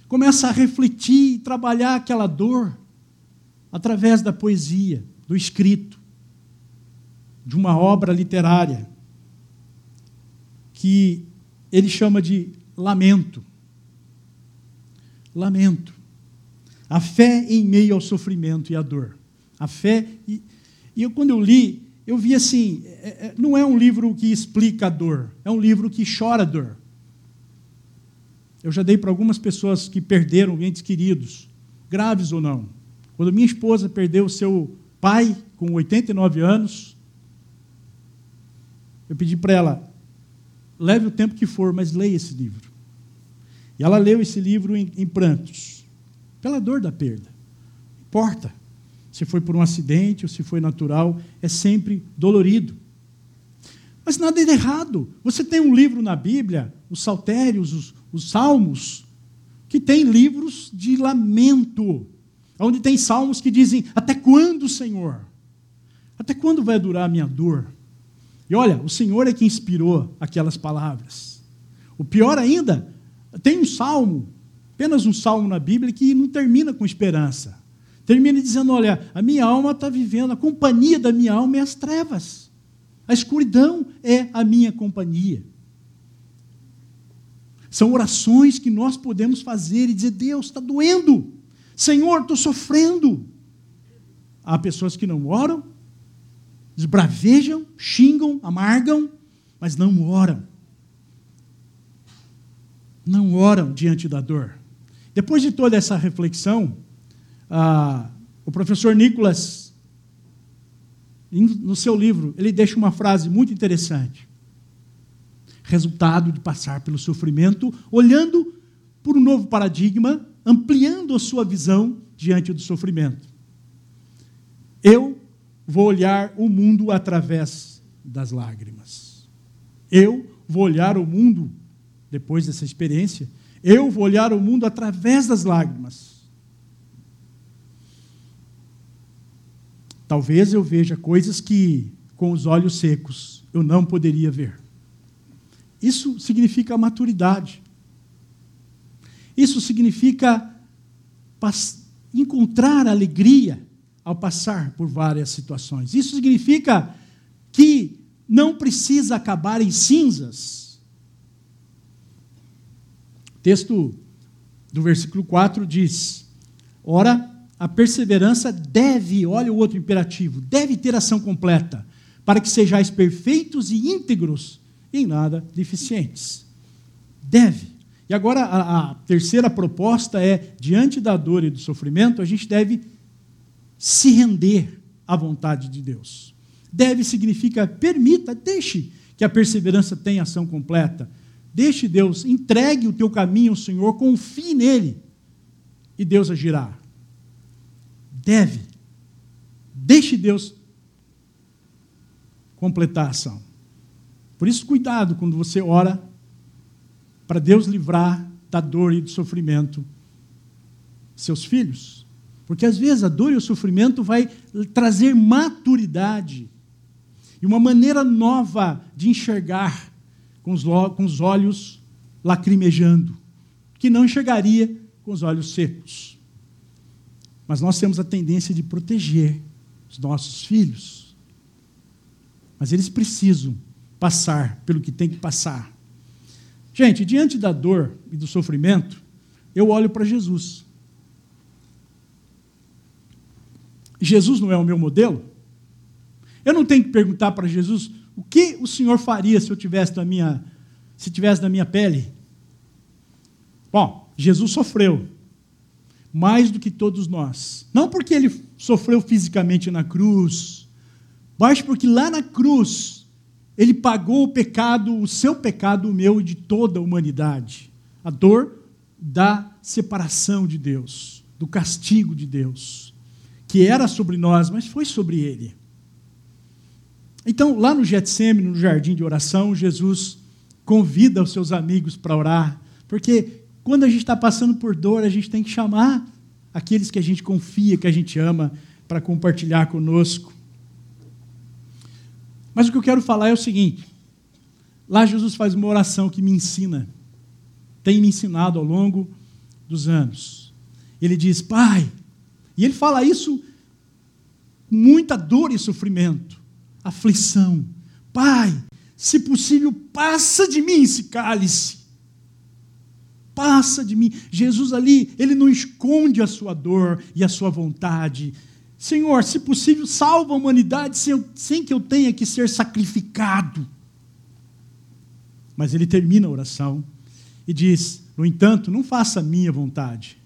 começa a refletir e trabalhar aquela dor através da poesia, do escrito de uma obra literária que ele chama de lamento. Lamento. A fé em meio ao sofrimento e à dor. A fé. E, e eu, quando eu li, eu vi assim: é, é, não é um livro que explica a dor, é um livro que chora a dor. Eu já dei para algumas pessoas que perderam entes queridos, graves ou não. Quando minha esposa perdeu seu pai com 89 anos. Eu pedi para ela, leve o tempo que for, mas leia esse livro. E ela leu esse livro em, em prantos, pela dor da perda. Importa se foi por um acidente ou se foi natural, é sempre dolorido. Mas nada de errado. Você tem um livro na Bíblia, os Saltérios, os, os Salmos, que tem livros de lamento, onde tem salmos que dizem: Até quando, Senhor? Até quando vai durar a minha dor? E olha, o Senhor é que inspirou aquelas palavras. O pior ainda, tem um salmo, apenas um salmo na Bíblia, que não termina com esperança. Termina dizendo: Olha, a minha alma está vivendo, a companhia da minha alma é as trevas. A escuridão é a minha companhia. São orações que nós podemos fazer e dizer: Deus, está doendo. Senhor, estou sofrendo. Há pessoas que não oram, esbravejam, xingam, amargam, mas não oram. Não oram diante da dor. Depois de toda essa reflexão, ah, o professor Nicolas, no seu livro, ele deixa uma frase muito interessante resultado de passar pelo sofrimento, olhando por um novo paradigma, ampliando a sua visão diante do sofrimento. Eu vou olhar o mundo através das lágrimas. Eu vou olhar o mundo, depois dessa experiência, eu vou olhar o mundo através das lágrimas. Talvez eu veja coisas que, com os olhos secos, eu não poderia ver. Isso significa maturidade. Isso significa encontrar alegria ao passar por várias situações. Isso significa que não precisa acabar em cinzas. O texto do versículo 4 diz: Ora, a perseverança deve, olha o outro imperativo, deve ter ação completa, para que sejais perfeitos e íntegros em nada deficientes. Deve. E agora a, a, terceira proposta é: diante da dor e do sofrimento, a gente deve se render à vontade de Deus. Deve significa permita, deixe que a perseverança tenha ação completa. Deixe Deus, entregue o teu caminho ao Senhor, confie nele e Deus agirá. Deve. Deixe Deus completar a ação. Por isso, cuidado quando você ora para Deus livrar da dor e do sofrimento seus filhos. Porque às vezes a dor e o sofrimento vai trazer maturidade e uma maneira nova de enxergar com os, com os olhos lacrimejando, que não enxergaria com os olhos secos. Mas nós temos a tendência de proteger os nossos filhos. Mas eles precisam passar pelo que tem que passar. Gente, diante da dor e do sofrimento, eu olho para Jesus. Jesus não é o meu modelo? Eu não tenho que perguntar para Jesus o que o Senhor faria se eu tivesse na minha, se tivesse na minha pele. Bom, Jesus sofreu mais do que todos nós. Não porque ele sofreu fisicamente na cruz, mas porque lá na cruz ele pagou o pecado, o seu pecado, o meu e de toda a humanidade. A dor da separação de Deus, do castigo de Deus, que era sobre nós, mas foi sobre ele. Então, lá no Getsemane, no jardim de oração, Jesus convida os seus amigos para orar, porque quando a gente está passando por dor, a gente tem que chamar aqueles que a gente confia, que a gente ama, para compartilhar conosco. Mas o que eu quero falar é o seguinte: lá Jesus faz uma oração que me ensina, tem me ensinado ao longo dos anos. Ele diz, Pai, e ele fala isso com muita dor e sofrimento, aflição. Pai, se possível, passa de mim esse cálice. Passa de mim. Jesus ali, ele não esconde a sua dor e a sua vontade. Senhor, se possível, salva a humanidade sem, sem que eu tenha que ser sacrificado. Mas ele termina a oração e diz: No entanto, não faça a minha vontade.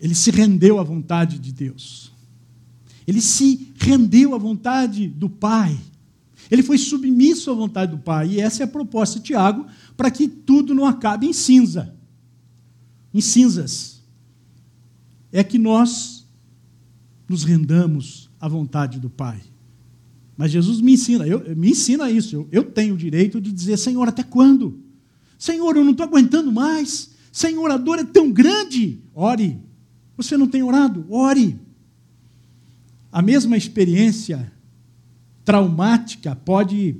Ele se rendeu à vontade de Deus. Ele se rendeu à vontade do Pai. Ele foi submisso à vontade do Pai. E essa é a proposta de Tiago, para que tudo não acabe em cinza. Em cinzas. É que nós nos rendamos à vontade do Pai. Mas Jesus me ensina, eu, me ensina isso. Eu, eu tenho o direito de dizer, Senhor, até quando? Senhor, eu não estou aguentando mais. Senhor, a dor é tão grande. Ore. Você não tem orado? Ore. A mesma experiência traumática pode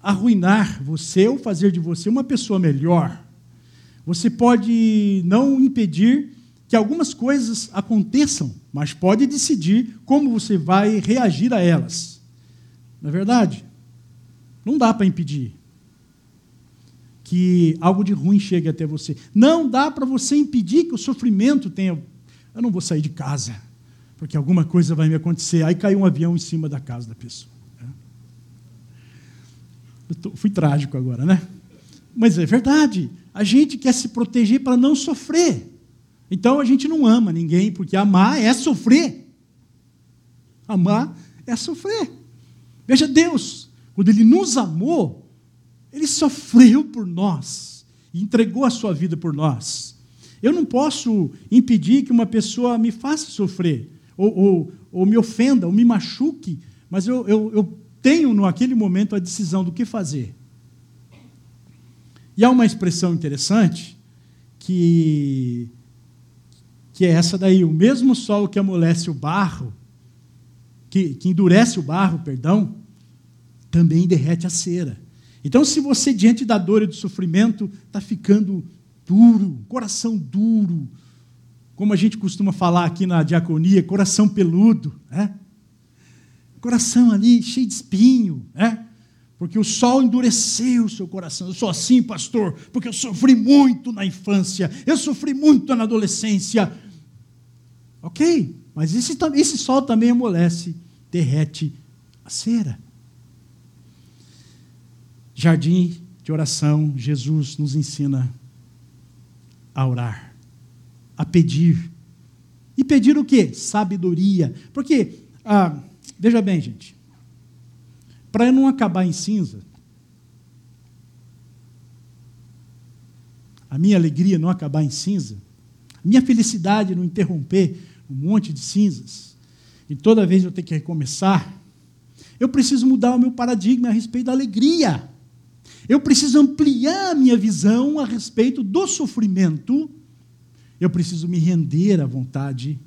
arruinar você ou fazer de você uma pessoa melhor. Você pode não impedir que algumas coisas aconteçam, mas pode decidir como você vai reagir a elas. Não é verdade? Não dá para impedir que algo de ruim chegue até você. Não dá para você impedir que o sofrimento tenha. Eu não vou sair de casa porque alguma coisa vai me acontecer. Aí caiu um avião em cima da casa da pessoa. Eu tô, fui trágico agora, né? Mas é verdade. A gente quer se proteger para não sofrer. Então a gente não ama ninguém, porque amar é sofrer. Amar é sofrer. Veja Deus, quando Ele nos amou, Ele sofreu por nós entregou a sua vida por nós. Eu não posso impedir que uma pessoa me faça sofrer ou, ou, ou me ofenda, ou me machuque, mas eu, eu, eu tenho naquele momento a decisão do que fazer. E há uma expressão interessante que, que é essa daí: o mesmo sol que amolece o barro, que, que endurece o barro, perdão, também derrete a cera. Então, se você, diante da dor e do sofrimento, está ficando duro, coração duro, como a gente costuma falar aqui na diaconia, coração peludo, né? Coração ali cheio de espinho, né? Porque o sol endureceu o seu coração. Eu sou assim, pastor, porque eu sofri muito na infância, eu sofri muito na adolescência. Ok, mas esse, esse sol também amolece, derrete a cera. Jardim de oração, Jesus nos ensina a orar a pedir. E pedir o quê? Sabedoria. Porque, ah, veja bem, gente, para eu não acabar em cinza, a minha alegria não acabar em cinza, a minha felicidade não interromper um monte de cinzas, e toda vez eu ter que recomeçar, eu preciso mudar o meu paradigma a respeito da alegria. Eu preciso ampliar a minha visão a respeito do sofrimento eu preciso me render à vontade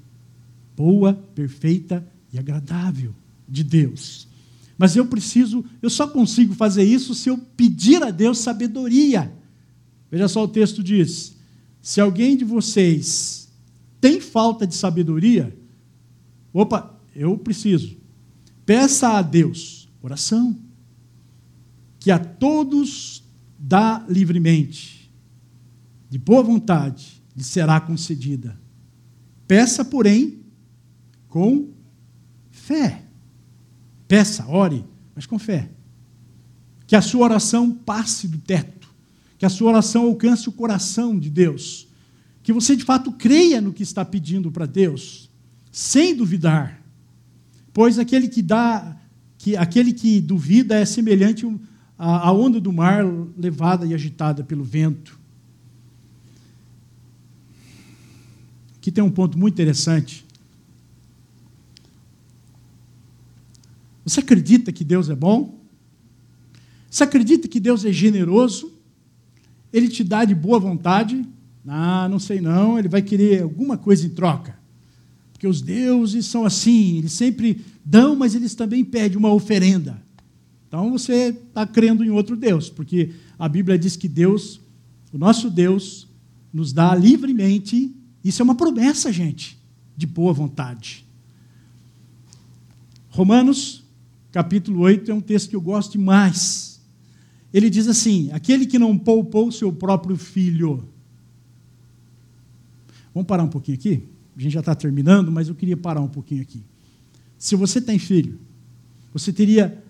boa, perfeita e agradável de Deus. Mas eu preciso, eu só consigo fazer isso se eu pedir a Deus sabedoria. Veja só o texto diz: se alguém de vocês tem falta de sabedoria, opa, eu preciso. Peça a Deus, oração, que a todos dá livremente, de boa vontade, lhe será concedida. Peça, porém, com fé. Peça, ore, mas com fé. Que a sua oração passe do teto, que a sua oração alcance o coração de Deus, que você de fato creia no que está pedindo para Deus, sem duvidar. Pois aquele que dá, que aquele que duvida é semelhante à onda do mar levada e agitada pelo vento. Aqui tem um ponto muito interessante. Você acredita que Deus é bom? Você acredita que Deus é generoso? Ele te dá de boa vontade? Ah, não sei não, ele vai querer alguma coisa em troca. Porque os deuses são assim, eles sempre dão, mas eles também pedem uma oferenda. Então você está crendo em outro Deus, porque a Bíblia diz que Deus, o nosso Deus, nos dá livremente isso é uma promessa, gente, de boa vontade. Romanos, capítulo 8, é um texto que eu gosto demais. Ele diz assim: aquele que não poupou seu próprio filho. Vamos parar um pouquinho aqui? A gente já está terminando, mas eu queria parar um pouquinho aqui. Se você tem filho, você teria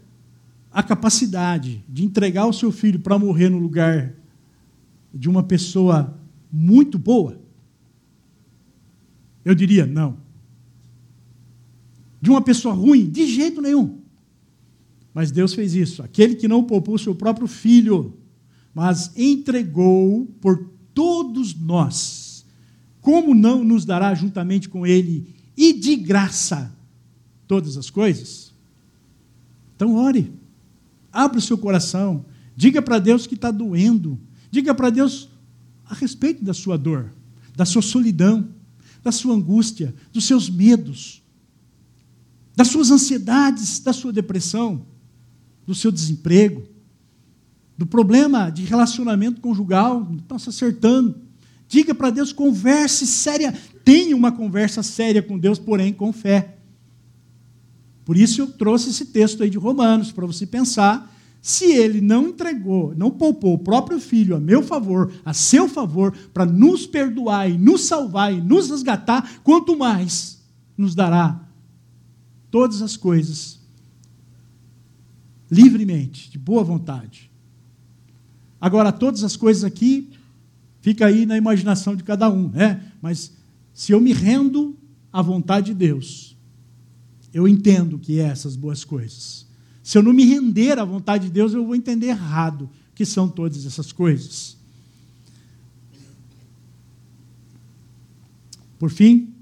a capacidade de entregar o seu filho para morrer no lugar de uma pessoa muito boa? Eu diria não. de uma pessoa ruim? De jeito nenhum. Mas Deus fez isso. Aquele que não poupou seu próprio filho, mas entregou por todos nós, como não nos dará juntamente com ele e de graça todas as coisas? Então, ore, abra o seu coração, diga para Deus que está doendo, diga para Deus a respeito da sua dor, da sua solidão, da sua angústia, dos seus medos, das suas ansiedades, da sua depressão, do seu desemprego, do problema de relacionamento conjugal, não está se acertando. Diga para Deus, converse séria, tenha uma conversa séria com Deus, porém com fé. Por isso eu trouxe esse texto aí de Romanos, para você pensar se ele não entregou, não poupou o próprio filho a meu favor, a seu favor, para nos perdoar e nos salvar e nos resgatar, quanto mais nos dará todas as coisas livremente, de boa vontade. Agora, todas as coisas aqui fica aí na imaginação de cada um, né? Mas se eu me rendo à vontade de Deus, eu entendo que é essas boas coisas. Se eu não me render à vontade de Deus, eu vou entender errado que são todas essas coisas. Por fim,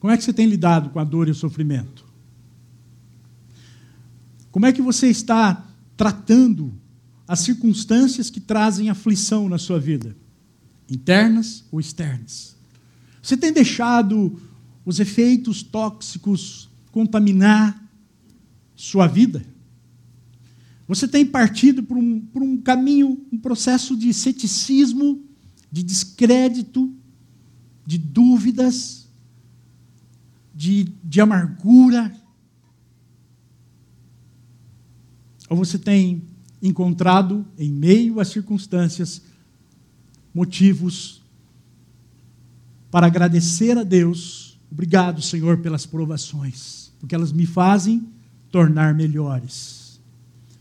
como é que você tem lidado com a dor e o sofrimento? Como é que você está tratando as circunstâncias que trazem aflição na sua vida? Internas ou externas? Você tem deixado os efeitos tóxicos contaminar sua vida? Você tem partido por um, por um caminho, um processo de ceticismo, de descrédito, de dúvidas, de, de amargura? Ou você tem encontrado, em meio às circunstâncias, motivos para agradecer a Deus Obrigado, Senhor, pelas provações, porque elas me fazem tornar melhores.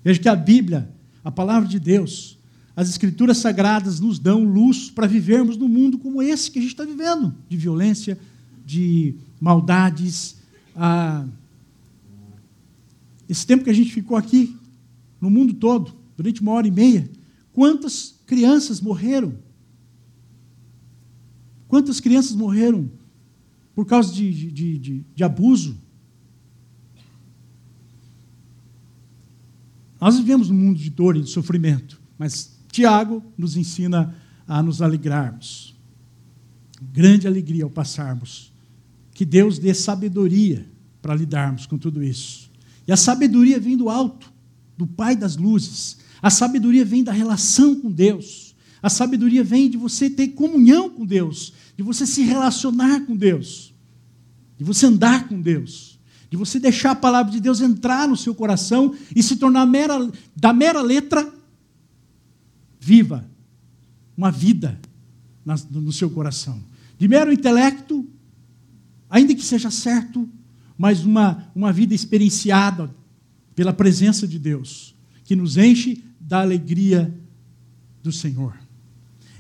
Veja que a Bíblia, a palavra de Deus, as Escrituras Sagradas nos dão luz para vivermos num mundo como esse que a gente está vivendo de violência, de maldades. Ah, esse tempo que a gente ficou aqui, no mundo todo, durante uma hora e meia, quantas crianças morreram? Quantas crianças morreram por causa de, de, de, de abuso. Nós vivemos num mundo de dor e de sofrimento, mas Tiago nos ensina a nos alegrarmos. Grande alegria ao passarmos. Que Deus dê sabedoria para lidarmos com tudo isso. E a sabedoria vem do alto, do Pai das luzes. A sabedoria vem da relação com Deus. A sabedoria vem de você ter comunhão com Deus, de você se relacionar com Deus, de você andar com Deus, de você deixar a palavra de Deus entrar no seu coração e se tornar mera, da mera letra viva, uma vida no seu coração. De mero intelecto, ainda que seja certo, mas uma, uma vida experienciada pela presença de Deus, que nos enche da alegria do Senhor.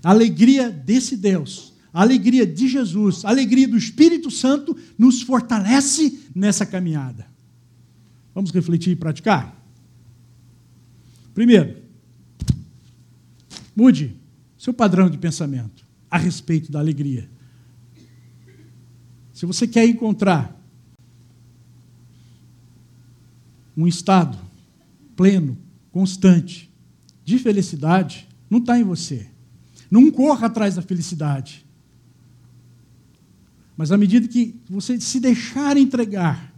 A alegria desse Deus, a alegria de Jesus, a alegria do Espírito Santo nos fortalece nessa caminhada. Vamos refletir e praticar? Primeiro, mude seu padrão de pensamento a respeito da alegria. Se você quer encontrar um estado pleno, constante, de felicidade, não está em você. Não corra atrás da felicidade. Mas à medida que você se deixar entregar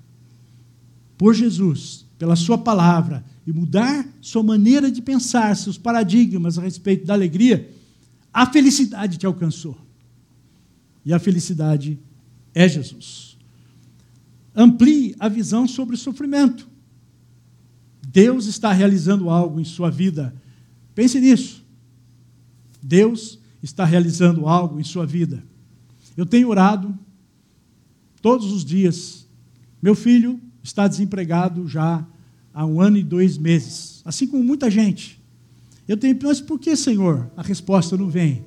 por Jesus, pela Sua palavra, e mudar sua maneira de pensar, seus paradigmas a respeito da alegria, a felicidade te alcançou. E a felicidade é Jesus. Amplie a visão sobre o sofrimento. Deus está realizando algo em sua vida. Pense nisso. Deus está realizando algo em sua vida. Eu tenho orado todos os dias. Meu filho está desempregado já há um ano e dois meses, assim como muita gente. Eu tenho, mas por que, Senhor, a resposta não vem?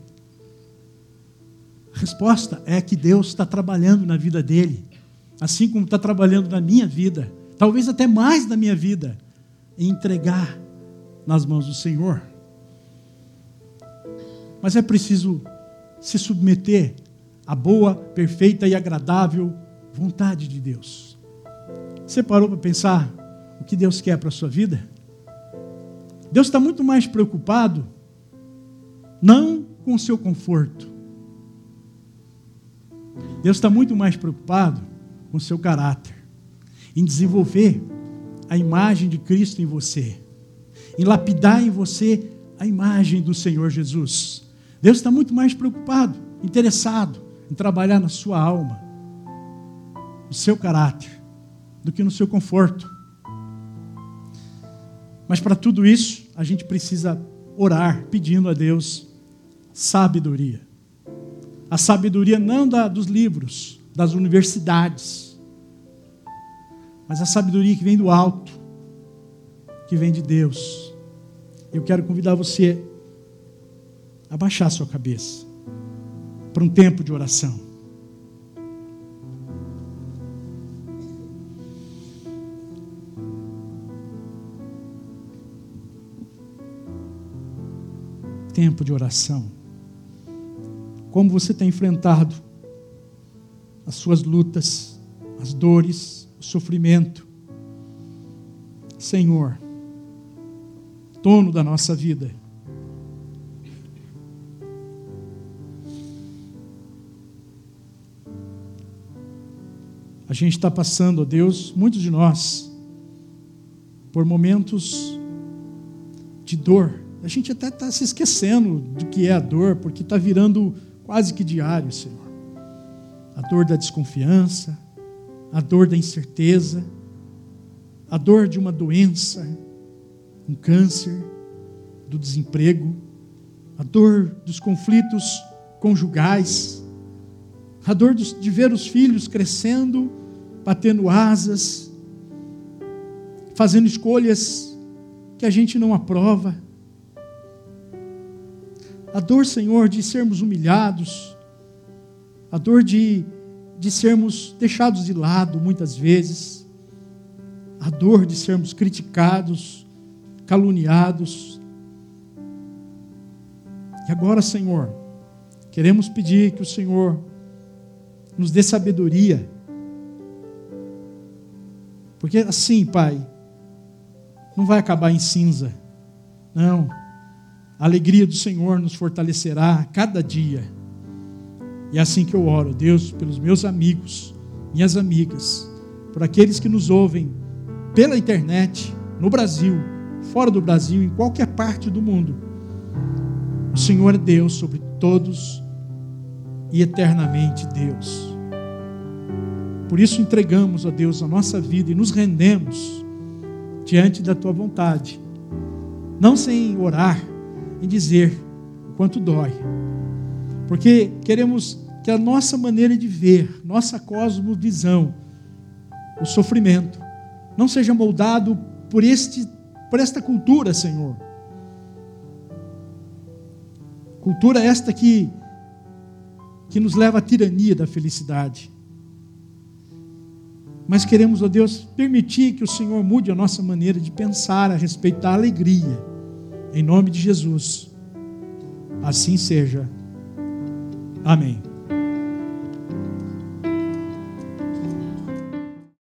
A resposta é que Deus está trabalhando na vida dele, assim como está trabalhando na minha vida, talvez até mais na minha vida, em entregar nas mãos do Senhor. Mas é preciso se submeter à boa, perfeita e agradável vontade de Deus. Você parou para pensar o que Deus quer para a sua vida? Deus está muito mais preocupado, não com o seu conforto. Deus está muito mais preocupado com o seu caráter, em desenvolver a imagem de Cristo em você, em lapidar em você a imagem do Senhor Jesus. Deus está muito mais preocupado, interessado em trabalhar na sua alma, no seu caráter, do que no seu conforto. Mas para tudo isso, a gente precisa orar pedindo a Deus sabedoria. A sabedoria não da, dos livros, das universidades, mas a sabedoria que vem do alto, que vem de Deus. Eu quero convidar você a baixar sua cabeça para um tempo de oração. Tempo de oração. Como você tem enfrentado as suas lutas, as dores, o sofrimento. Senhor, dono da nossa vida. A gente está passando, ó Deus, muitos de nós, por momentos de dor. A gente até está se esquecendo do que é a dor, porque está virando quase que diário, Senhor. A dor da desconfiança, a dor da incerteza, a dor de uma doença, um câncer, do desemprego, a dor dos conflitos conjugais, a dor de ver os filhos crescendo batendo asas, fazendo escolhas que a gente não aprova. A dor, Senhor, de sermos humilhados, a dor de, de sermos deixados de lado muitas vezes, a dor de sermos criticados, caluniados. E agora, Senhor, queremos pedir que o Senhor nos dê sabedoria porque assim, Pai, não vai acabar em cinza. Não. A alegria do Senhor nos fortalecerá a cada dia. E é assim que eu oro, Deus, pelos meus amigos, minhas amigas, por aqueles que nos ouvem pela internet, no Brasil, fora do Brasil, em qualquer parte do mundo. O Senhor é Deus sobre todos e eternamente Deus. Por isso entregamos a Deus a nossa vida e nos rendemos diante da tua vontade. Não sem orar e dizer quanto dói. Porque queremos que a nossa maneira de ver, nossa cosmovisão, o sofrimento, não seja moldado por, este, por esta cultura, Senhor. Cultura esta que, que nos leva à tirania da felicidade. Mas queremos, ó Deus, permitir que o Senhor mude a nossa maneira de pensar a respeito da alegria. Em nome de Jesus. Assim seja. Amém.